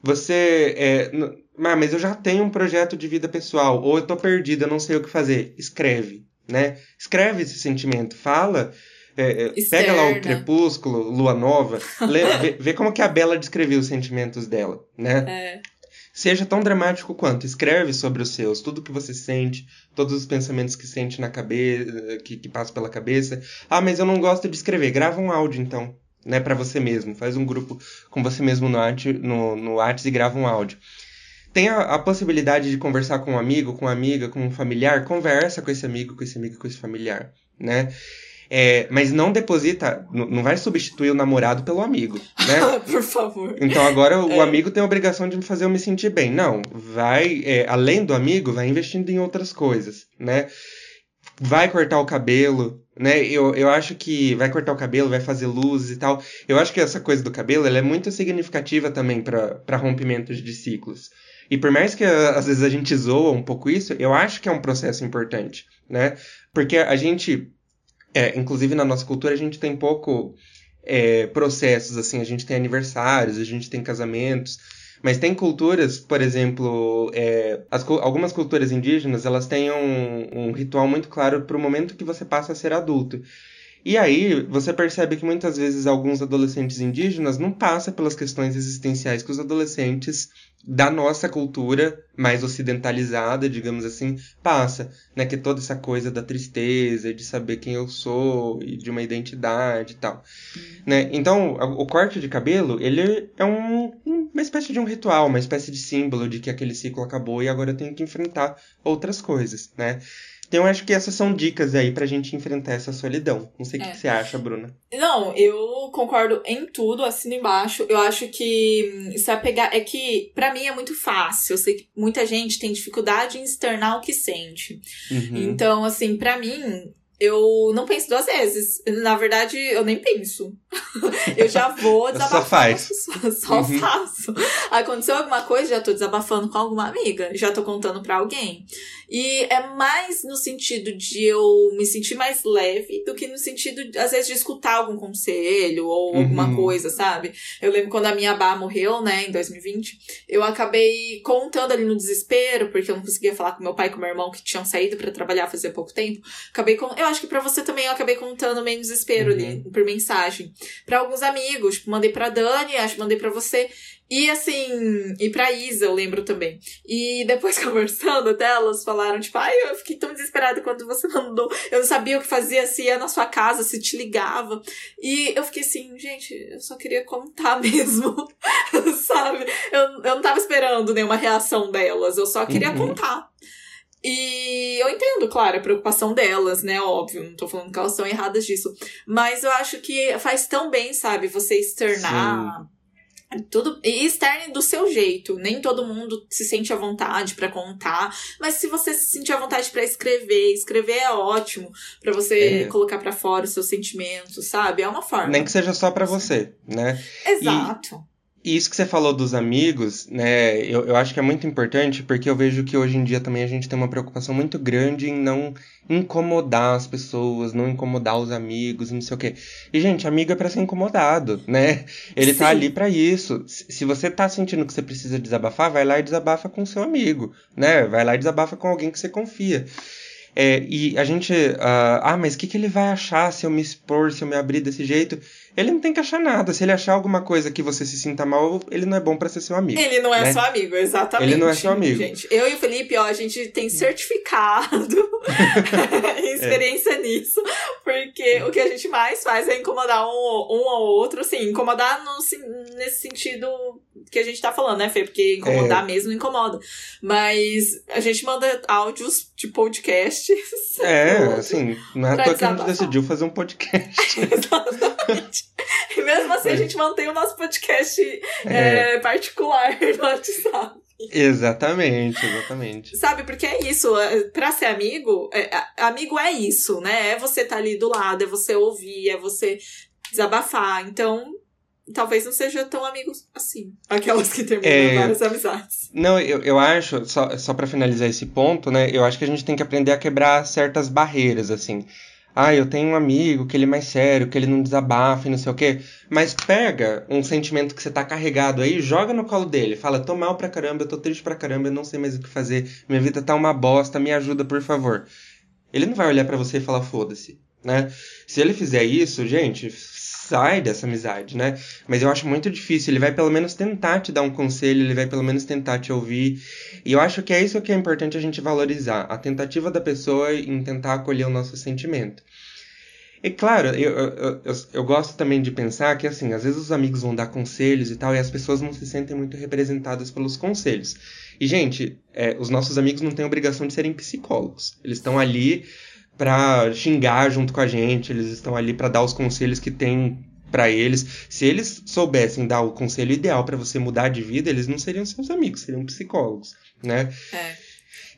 Você. É... Ah, mas eu já tenho um projeto de vida pessoal, ou eu tô perdida, não sei o que fazer. Escreve, né? Escreve esse sentimento, fala. É, é pega lá o Crepúsculo, Lua Nova, lê, <laughs> vê, vê, como que a Bela descreveu os sentimentos dela, né? É. Seja tão dramático quanto, escreve sobre os seus, tudo que você sente, todos os pensamentos que sente na cabeça, que, que passa pela cabeça. Ah, mas eu não gosto de escrever, grava um áudio então, né, para você mesmo. Faz um grupo com você mesmo no, no, no Whats e grava um áudio tem a, a, possibilidade de conversar com um amigo, com uma amiga, com um familiar, conversa com esse amigo, com esse amigo, com esse familiar, né? É, mas não deposita, não vai substituir o namorado pelo amigo, né? <laughs> Por favor. Então agora o é. amigo tem a obrigação de me fazer eu me sentir bem. Não, vai, é, além do amigo, vai investindo em outras coisas, né? Vai cortar o cabelo, né? Eu, eu acho que vai cortar o cabelo, vai fazer luzes e tal. Eu acho que essa coisa do cabelo ela é muito significativa também para rompimentos de ciclos. E por mais que às vezes a gente zoa um pouco isso, eu acho que é um processo importante, né? Porque a gente, é, inclusive na nossa cultura, a gente tem pouco é, processos, assim, a gente tem aniversários, a gente tem casamentos, mas tem culturas, por exemplo, é, as, algumas culturas indígenas, elas têm um, um ritual muito claro para o momento que você passa a ser adulto. E aí você percebe que muitas vezes alguns adolescentes indígenas não passam pelas questões existenciais que os adolescentes da nossa cultura mais ocidentalizada, digamos assim, passa, né? Que é toda essa coisa da tristeza, de saber quem eu sou e de uma identidade e tal, uhum. né? Então, o corte de cabelo, ele é um, uma espécie de um ritual, uma espécie de símbolo de que aquele ciclo acabou e agora eu tenho que enfrentar outras coisas, né? Então, eu acho que essas são dicas aí pra gente enfrentar essa solidão. Não sei o é. que você acha, Bruna. Não, eu concordo em tudo, assino embaixo. Eu acho que isso é pegar. É que, para mim, é muito fácil. Eu sei que muita gente tem dificuldade em externar o que sente. Uhum. Então, assim, para mim, eu não penso duas vezes. Na verdade, eu nem penso. <laughs> eu já vou desabafar. <laughs> Só faz. Só uhum. faço. Aconteceu alguma coisa, já tô desabafando com alguma amiga. Já tô contando pra alguém. E é mais no sentido de eu me sentir mais leve do que no sentido, às vezes, de escutar algum conselho ou uhum. alguma coisa, sabe? Eu lembro quando a minha Abá morreu, né, em 2020, eu acabei contando ali no desespero, porque eu não conseguia falar com meu pai e com meu irmão que tinham saído para trabalhar fazia pouco tempo. Acabei com. Eu acho que para você também eu acabei contando meio no desespero uhum. ali, por mensagem. para alguns amigos, tipo, mandei pra Dani, acho que mandei para você. E assim, e pra Isa, eu lembro também. E depois <laughs> conversando até, elas falaram, tipo, ai, eu fiquei tão desesperada quando você mandou. Eu não sabia o que fazia, se ia na sua casa, se te ligava. E eu fiquei assim, gente, eu só queria contar <laughs> mesmo. <laughs> Sabe? Eu, eu não tava esperando nenhuma reação delas, eu só queria uhum. contar. E eu entendo, claro, a preocupação delas, né? Óbvio, não tô falando que elas estão erradas disso. Mas eu acho que faz tão bem, sabe? Você externar. Sim tudo e externe do seu jeito. Nem todo mundo se sente à vontade para contar, mas se você se sentir à vontade para escrever, escrever é ótimo para você é. colocar para fora os seus sentimentos, sabe? É uma forma. Nem que seja só para você, né? Exato. E... E isso que você falou dos amigos, né, eu, eu acho que é muito importante porque eu vejo que hoje em dia também a gente tem uma preocupação muito grande em não incomodar as pessoas, não incomodar os amigos, não sei o quê. E, gente, amigo é pra ser incomodado, né? Ele tá Sim. tá ali para isso. Se você tá sentindo que você precisa desabafar, vai lá e desabafa com seu amigo, né? Vai lá e desabafa com alguém que você confia. É, e a gente. Uh, ah, mas o que, que ele vai achar se eu me expor, se eu me abrir desse jeito? Ele não tem que achar nada. Se ele achar alguma coisa que você se sinta mal, ele não é bom para ser seu amigo. Ele não é né? seu amigo, exatamente. Ele não é seu amigo. Gente, eu e o Felipe, ó, a gente tem certificado <laughs> <laughs> experiência é. nisso, porque o que a gente mais faz é incomodar um, um ou outro, assim, incomodar no, nesse sentido que a gente tá falando, né, Fê? Porque incomodar é. mesmo incomoda. Mas a gente manda áudios de podcast. É, <laughs> assim, não é à toa que a gente decidiu fazer um podcast. Exatamente. E mesmo assim, a gente mantém o nosso podcast é. É, particular no WhatsApp. Exatamente, exatamente. Sabe, porque é isso, é, pra ser amigo, é, amigo é isso, né? É você estar tá ali do lado, é você ouvir, é você desabafar. Então, talvez não seja tão amigos assim. Aquelas que terminam é... várias amizades. Não, eu, eu acho, só, só para finalizar esse ponto, né? Eu acho que a gente tem que aprender a quebrar certas barreiras, assim. Ah, eu tenho um amigo que ele é mais sério, que ele não desabafa e não sei o quê. Mas pega um sentimento que você tá carregado aí, joga no colo dele. Fala, tô mal pra caramba, eu tô triste pra caramba, eu não sei mais o que fazer. Minha vida tá uma bosta, me ajuda, por favor. Ele não vai olhar para você e falar, foda-se, né? Se ele fizer isso, gente, sai dessa amizade, né? Mas eu acho muito difícil. Ele vai pelo menos tentar te dar um conselho, ele vai pelo menos tentar te ouvir. E eu acho que é isso que é importante a gente valorizar: a tentativa da pessoa em tentar acolher o nosso sentimento. E claro, eu, eu, eu, eu, gosto também de pensar que, assim, às vezes os amigos vão dar conselhos e tal, e as pessoas não se sentem muito representadas pelos conselhos. E, gente, é, os nossos amigos não têm obrigação de serem psicólogos. Eles estão ali para xingar junto com a gente, eles estão ali para dar os conselhos que tem para eles. Se eles soubessem dar o conselho ideal para você mudar de vida, eles não seriam seus amigos, seriam psicólogos, né? É.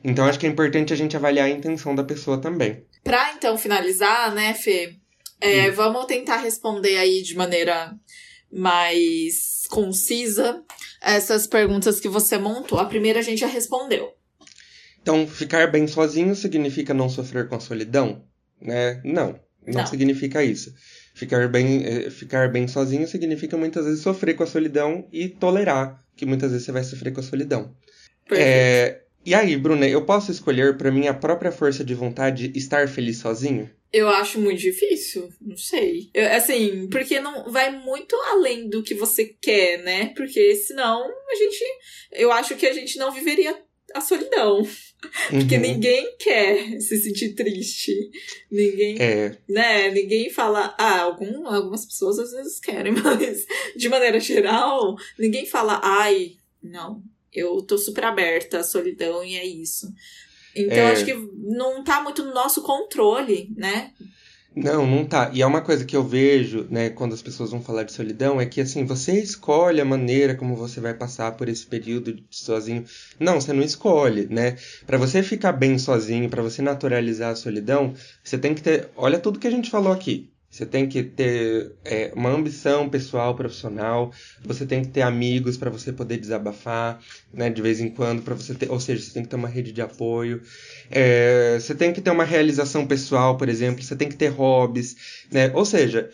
Então acho que é importante a gente avaliar a intenção da pessoa também. Pra então finalizar, né, Fê? É, vamos tentar responder aí de maneira mais concisa essas perguntas que você montou. A primeira a gente já respondeu. Então, ficar bem sozinho significa não sofrer com a solidão? Né? Não, não, não. significa isso. Ficar bem, eh, ficar bem sozinho significa muitas vezes sofrer com a solidão e tolerar que muitas vezes você vai sofrer com a solidão. É, e aí, Bruna, eu posso escolher para minha própria força de vontade estar feliz sozinho? Eu acho muito difícil, não sei. Eu, assim, porque não vai muito além do que você quer, né? Porque senão a gente. Eu acho que a gente não viveria a solidão. Porque uhum. ninguém quer se sentir triste. Ninguém. É. Né? Ninguém fala. Ah, algum, algumas pessoas às vezes querem, <laughs> mas de maneira geral, ninguém fala, ai, não, eu tô super aberta à solidão e é isso. Então é... acho que não tá muito no nosso controle, né? Não, não tá. E é uma coisa que eu vejo, né, quando as pessoas vão falar de solidão, é que assim, você escolhe a maneira como você vai passar por esse período sozinho. Não, você não escolhe, né? Para você ficar bem sozinho, para você naturalizar a solidão, você tem que ter, olha tudo que a gente falou aqui. Você tem que ter é, uma ambição pessoal, profissional. Você tem que ter amigos para você poder desabafar, né, de vez em quando, para você ter, ou seja, você tem que ter uma rede de apoio. É, você tem que ter uma realização pessoal, por exemplo. Você tem que ter hobbies, né? Ou seja,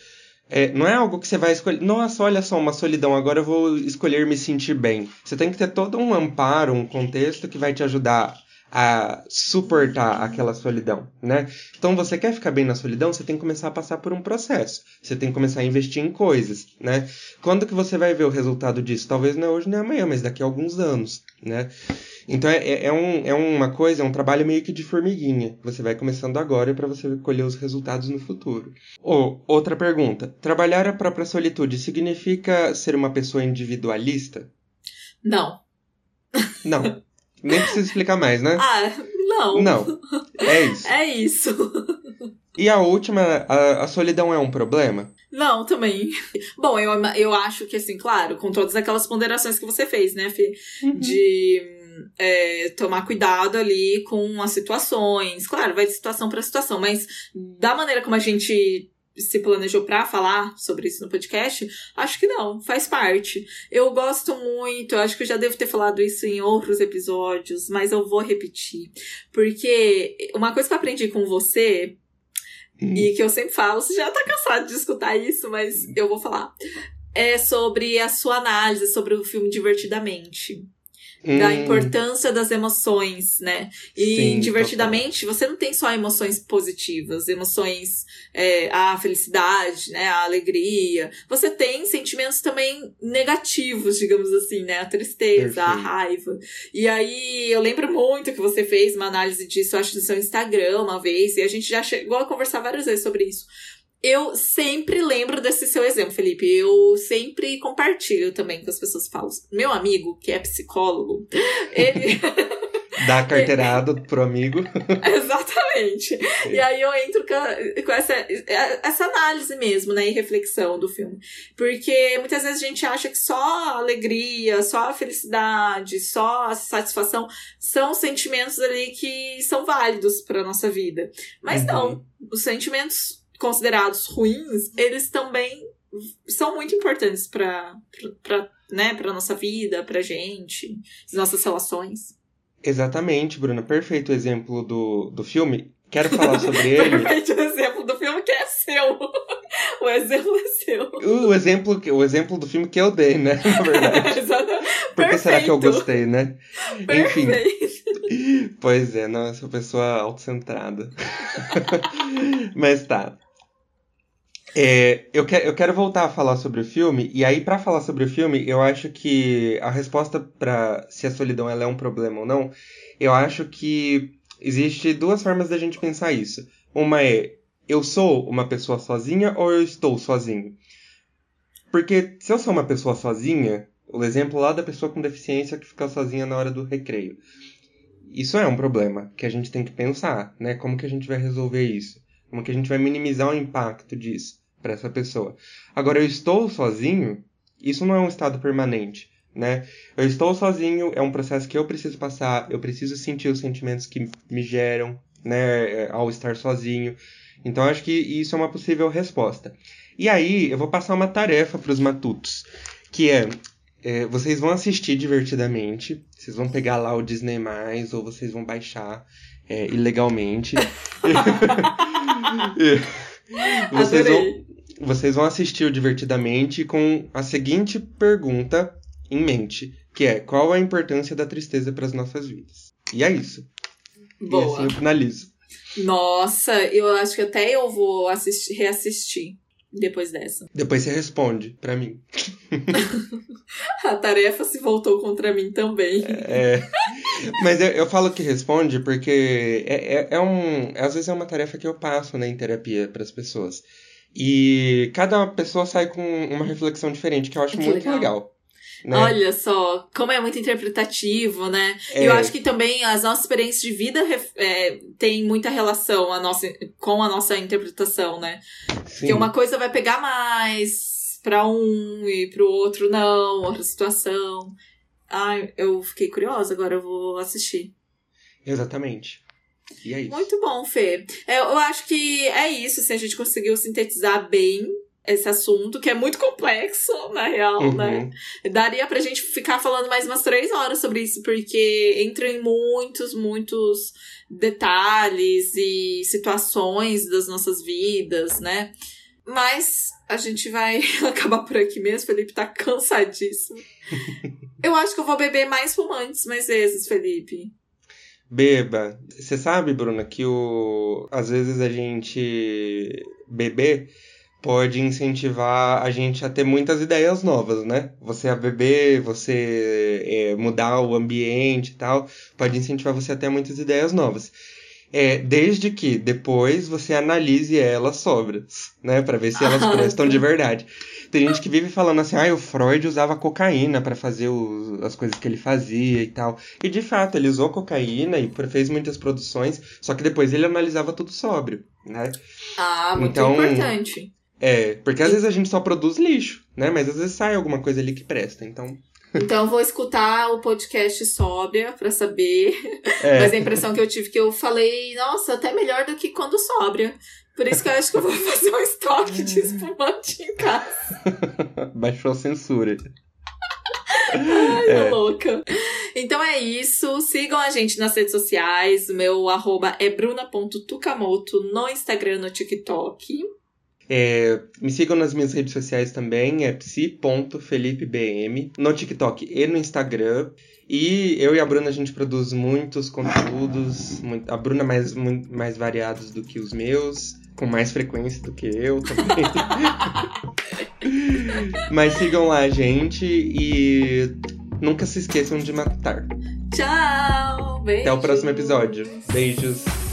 é, não é algo que você vai escolher. Nossa, olha só, uma solidão, agora eu vou escolher me sentir bem. Você tem que ter todo um amparo, um contexto que vai te ajudar a suportar aquela solidão, né? Então você quer ficar bem na solidão, você tem que começar a passar por um processo. Você tem que começar a investir em coisas, né? Quando que você vai ver o resultado disso? Talvez não é hoje nem amanhã, mas daqui a alguns anos, né? Então é, é, é um, é uma coisa, é um trabalho meio que de formiguinha. Você vai começando agora para você colher os resultados no futuro. Ou, outra pergunta. Trabalhar a própria solitude significa ser uma pessoa individualista? Não. Não. <laughs> Nem precisa explicar mais, né? Ah, não. Não. É isso. É isso. E a última, a, a solidão é um problema? Não, também. Bom, eu, eu acho que, assim, claro, com todas aquelas ponderações que você fez, né, Fê? Uhum. De é, tomar cuidado ali com as situações. Claro, vai de situação para situação, mas da maneira como a gente se planejou para falar sobre isso no podcast? Acho que não, faz parte. Eu gosto muito, acho que eu já devo ter falado isso em outros episódios, mas eu vou repetir. Porque uma coisa que eu aprendi com você, hum. e que eu sempre falo, você já tá cansado de escutar isso, mas eu vou falar. É sobre a sua análise sobre o filme Divertidamente da importância das emoções, né? E Sim, divertidamente, total. você não tem só emoções positivas, emoções, é, a felicidade, né? A alegria. Você tem sentimentos também negativos, digamos assim, né? A tristeza, Perfeito. a raiva. E aí, eu lembro muito que você fez uma análise disso, acho, no seu Instagram uma vez, e a gente já chegou a conversar várias vezes sobre isso. Eu sempre lembro desse seu exemplo, Felipe. Eu sempre compartilho também com as pessoas que falam. Meu amigo, que é psicólogo, <laughs> ele. Dá carteirada pro amigo. <laughs> Exatamente. E aí eu entro com, com, essa, essa análise mesmo, né? E reflexão do filme. Porque muitas vezes a gente acha que só a alegria, só a felicidade, só a satisfação são sentimentos ali que são válidos pra nossa vida. Mas uhum. não. Os sentimentos considerados ruins, eles também são muito importantes para né, para nossa vida, pra gente, as nossas relações. Exatamente, Bruna, perfeito exemplo do, do filme. quero <laughs> falar sobre ele. Perfeito o exemplo do filme que é seu. O exemplo é seu. O exemplo, o exemplo do filme que eu dei, né? Na verdade. <laughs> Exatamente. Por que será que eu gostei, né? Perfeito. Enfim. Pois é, sou pessoa autocentrada. <laughs> Mas tá. É, eu, que, eu quero voltar a falar sobre o filme, e aí, para falar sobre o filme, eu acho que a resposta para se a solidão é um problema ou não, eu acho que existe duas formas da gente pensar isso. Uma é, eu sou uma pessoa sozinha ou eu estou sozinho? Porque se eu sou uma pessoa sozinha, o exemplo lá da pessoa com deficiência que fica sozinha na hora do recreio. Isso é um problema que a gente tem que pensar, né? Como que a gente vai resolver isso? Como que a gente vai minimizar o impacto disso para essa pessoa? Agora, eu estou sozinho, isso não é um estado permanente, né? Eu estou sozinho, é um processo que eu preciso passar, eu preciso sentir os sentimentos que me geram, né, ao estar sozinho. Então, acho que isso é uma possível resposta. E aí, eu vou passar uma tarefa para os matutos, que é, é, vocês vão assistir divertidamente, vocês vão pegar lá o Disney+, ou vocês vão baixar é, ilegalmente. <laughs> <laughs> vocês, vão, vocês vão assistir o divertidamente com a seguinte pergunta em mente, que é qual a importância da tristeza para as nossas vidas? E é isso. Boa. E assim eu finalizo. Nossa, eu acho que até eu vou assistir, reassistir depois dessa. Depois você responde para mim. <laughs> a tarefa se voltou contra mim também. É, mas eu, eu falo que responde porque é, é, é, um. Às vezes é uma tarefa que eu passo né, em terapia para as pessoas. E cada pessoa sai com uma reflexão diferente, que eu acho que muito legal. legal. Né? Olha só, como é muito interpretativo, né? É. Eu acho que também as nossas experiências de vida é, tem muita relação a nossa, com a nossa interpretação, né? Sim. Porque uma coisa vai pegar mais para um e para o outro não, outra situação. Ai, eu fiquei curiosa, agora eu vou assistir. Exatamente. E é isso. Muito bom, Fê. É, eu acho que é isso, se a gente conseguiu sintetizar bem esse assunto, que é muito complexo, na real, uhum. né? Daria pra gente ficar falando mais umas três horas sobre isso, porque entra em muitos, muitos detalhes e situações das nossas vidas, né? Mas a gente vai <laughs> acabar por aqui mesmo. Felipe tá <laughs> cansadíssimo. <laughs> eu acho que eu vou beber mais fumantes mais vezes, Felipe. Beba. Você sabe, Bruna, que o... às vezes a gente beber pode incentivar a gente a ter muitas ideias novas, né? Você a beber, você é, mudar o ambiente e tal, pode incentivar você a ter muitas ideias novas. É, desde que depois você analise elas sobras, né? Pra ver se elas <laughs> ah, prestam de verdade. Tem gente que vive falando assim, ah, o Freud usava cocaína para fazer o, as coisas que ele fazia e tal. E de fato, ele usou cocaína e fez muitas produções, só que depois ele analisava tudo sóbrio, né? Ah, muito então, importante. É, porque às vezes a gente só produz lixo, né? Mas às vezes sai alguma coisa ali que presta, então. Então vou escutar o podcast sóbria para saber. É. Mas a impressão que eu tive que eu falei, nossa, até melhor do que quando sóbria. Por isso que eu acho que eu vou fazer um estoque de espumante em casa. <laughs> Baixou a censura. Ai, é. louca. Então é isso. Sigam a gente nas redes sociais. Meu arroba é bruna.tukamoto no Instagram, no TikTok. É, me sigam nas minhas redes sociais também, é psi.felipebm, no TikTok e no Instagram. E eu e a Bruna, a gente produz muitos conteúdos, muito, a Bruna mais, muito, mais variados do que os meus, com mais frequência do que eu também. <laughs> Mas sigam lá a gente e nunca se esqueçam de matar. Tchau! Beijos. Até o próximo episódio. Beijos.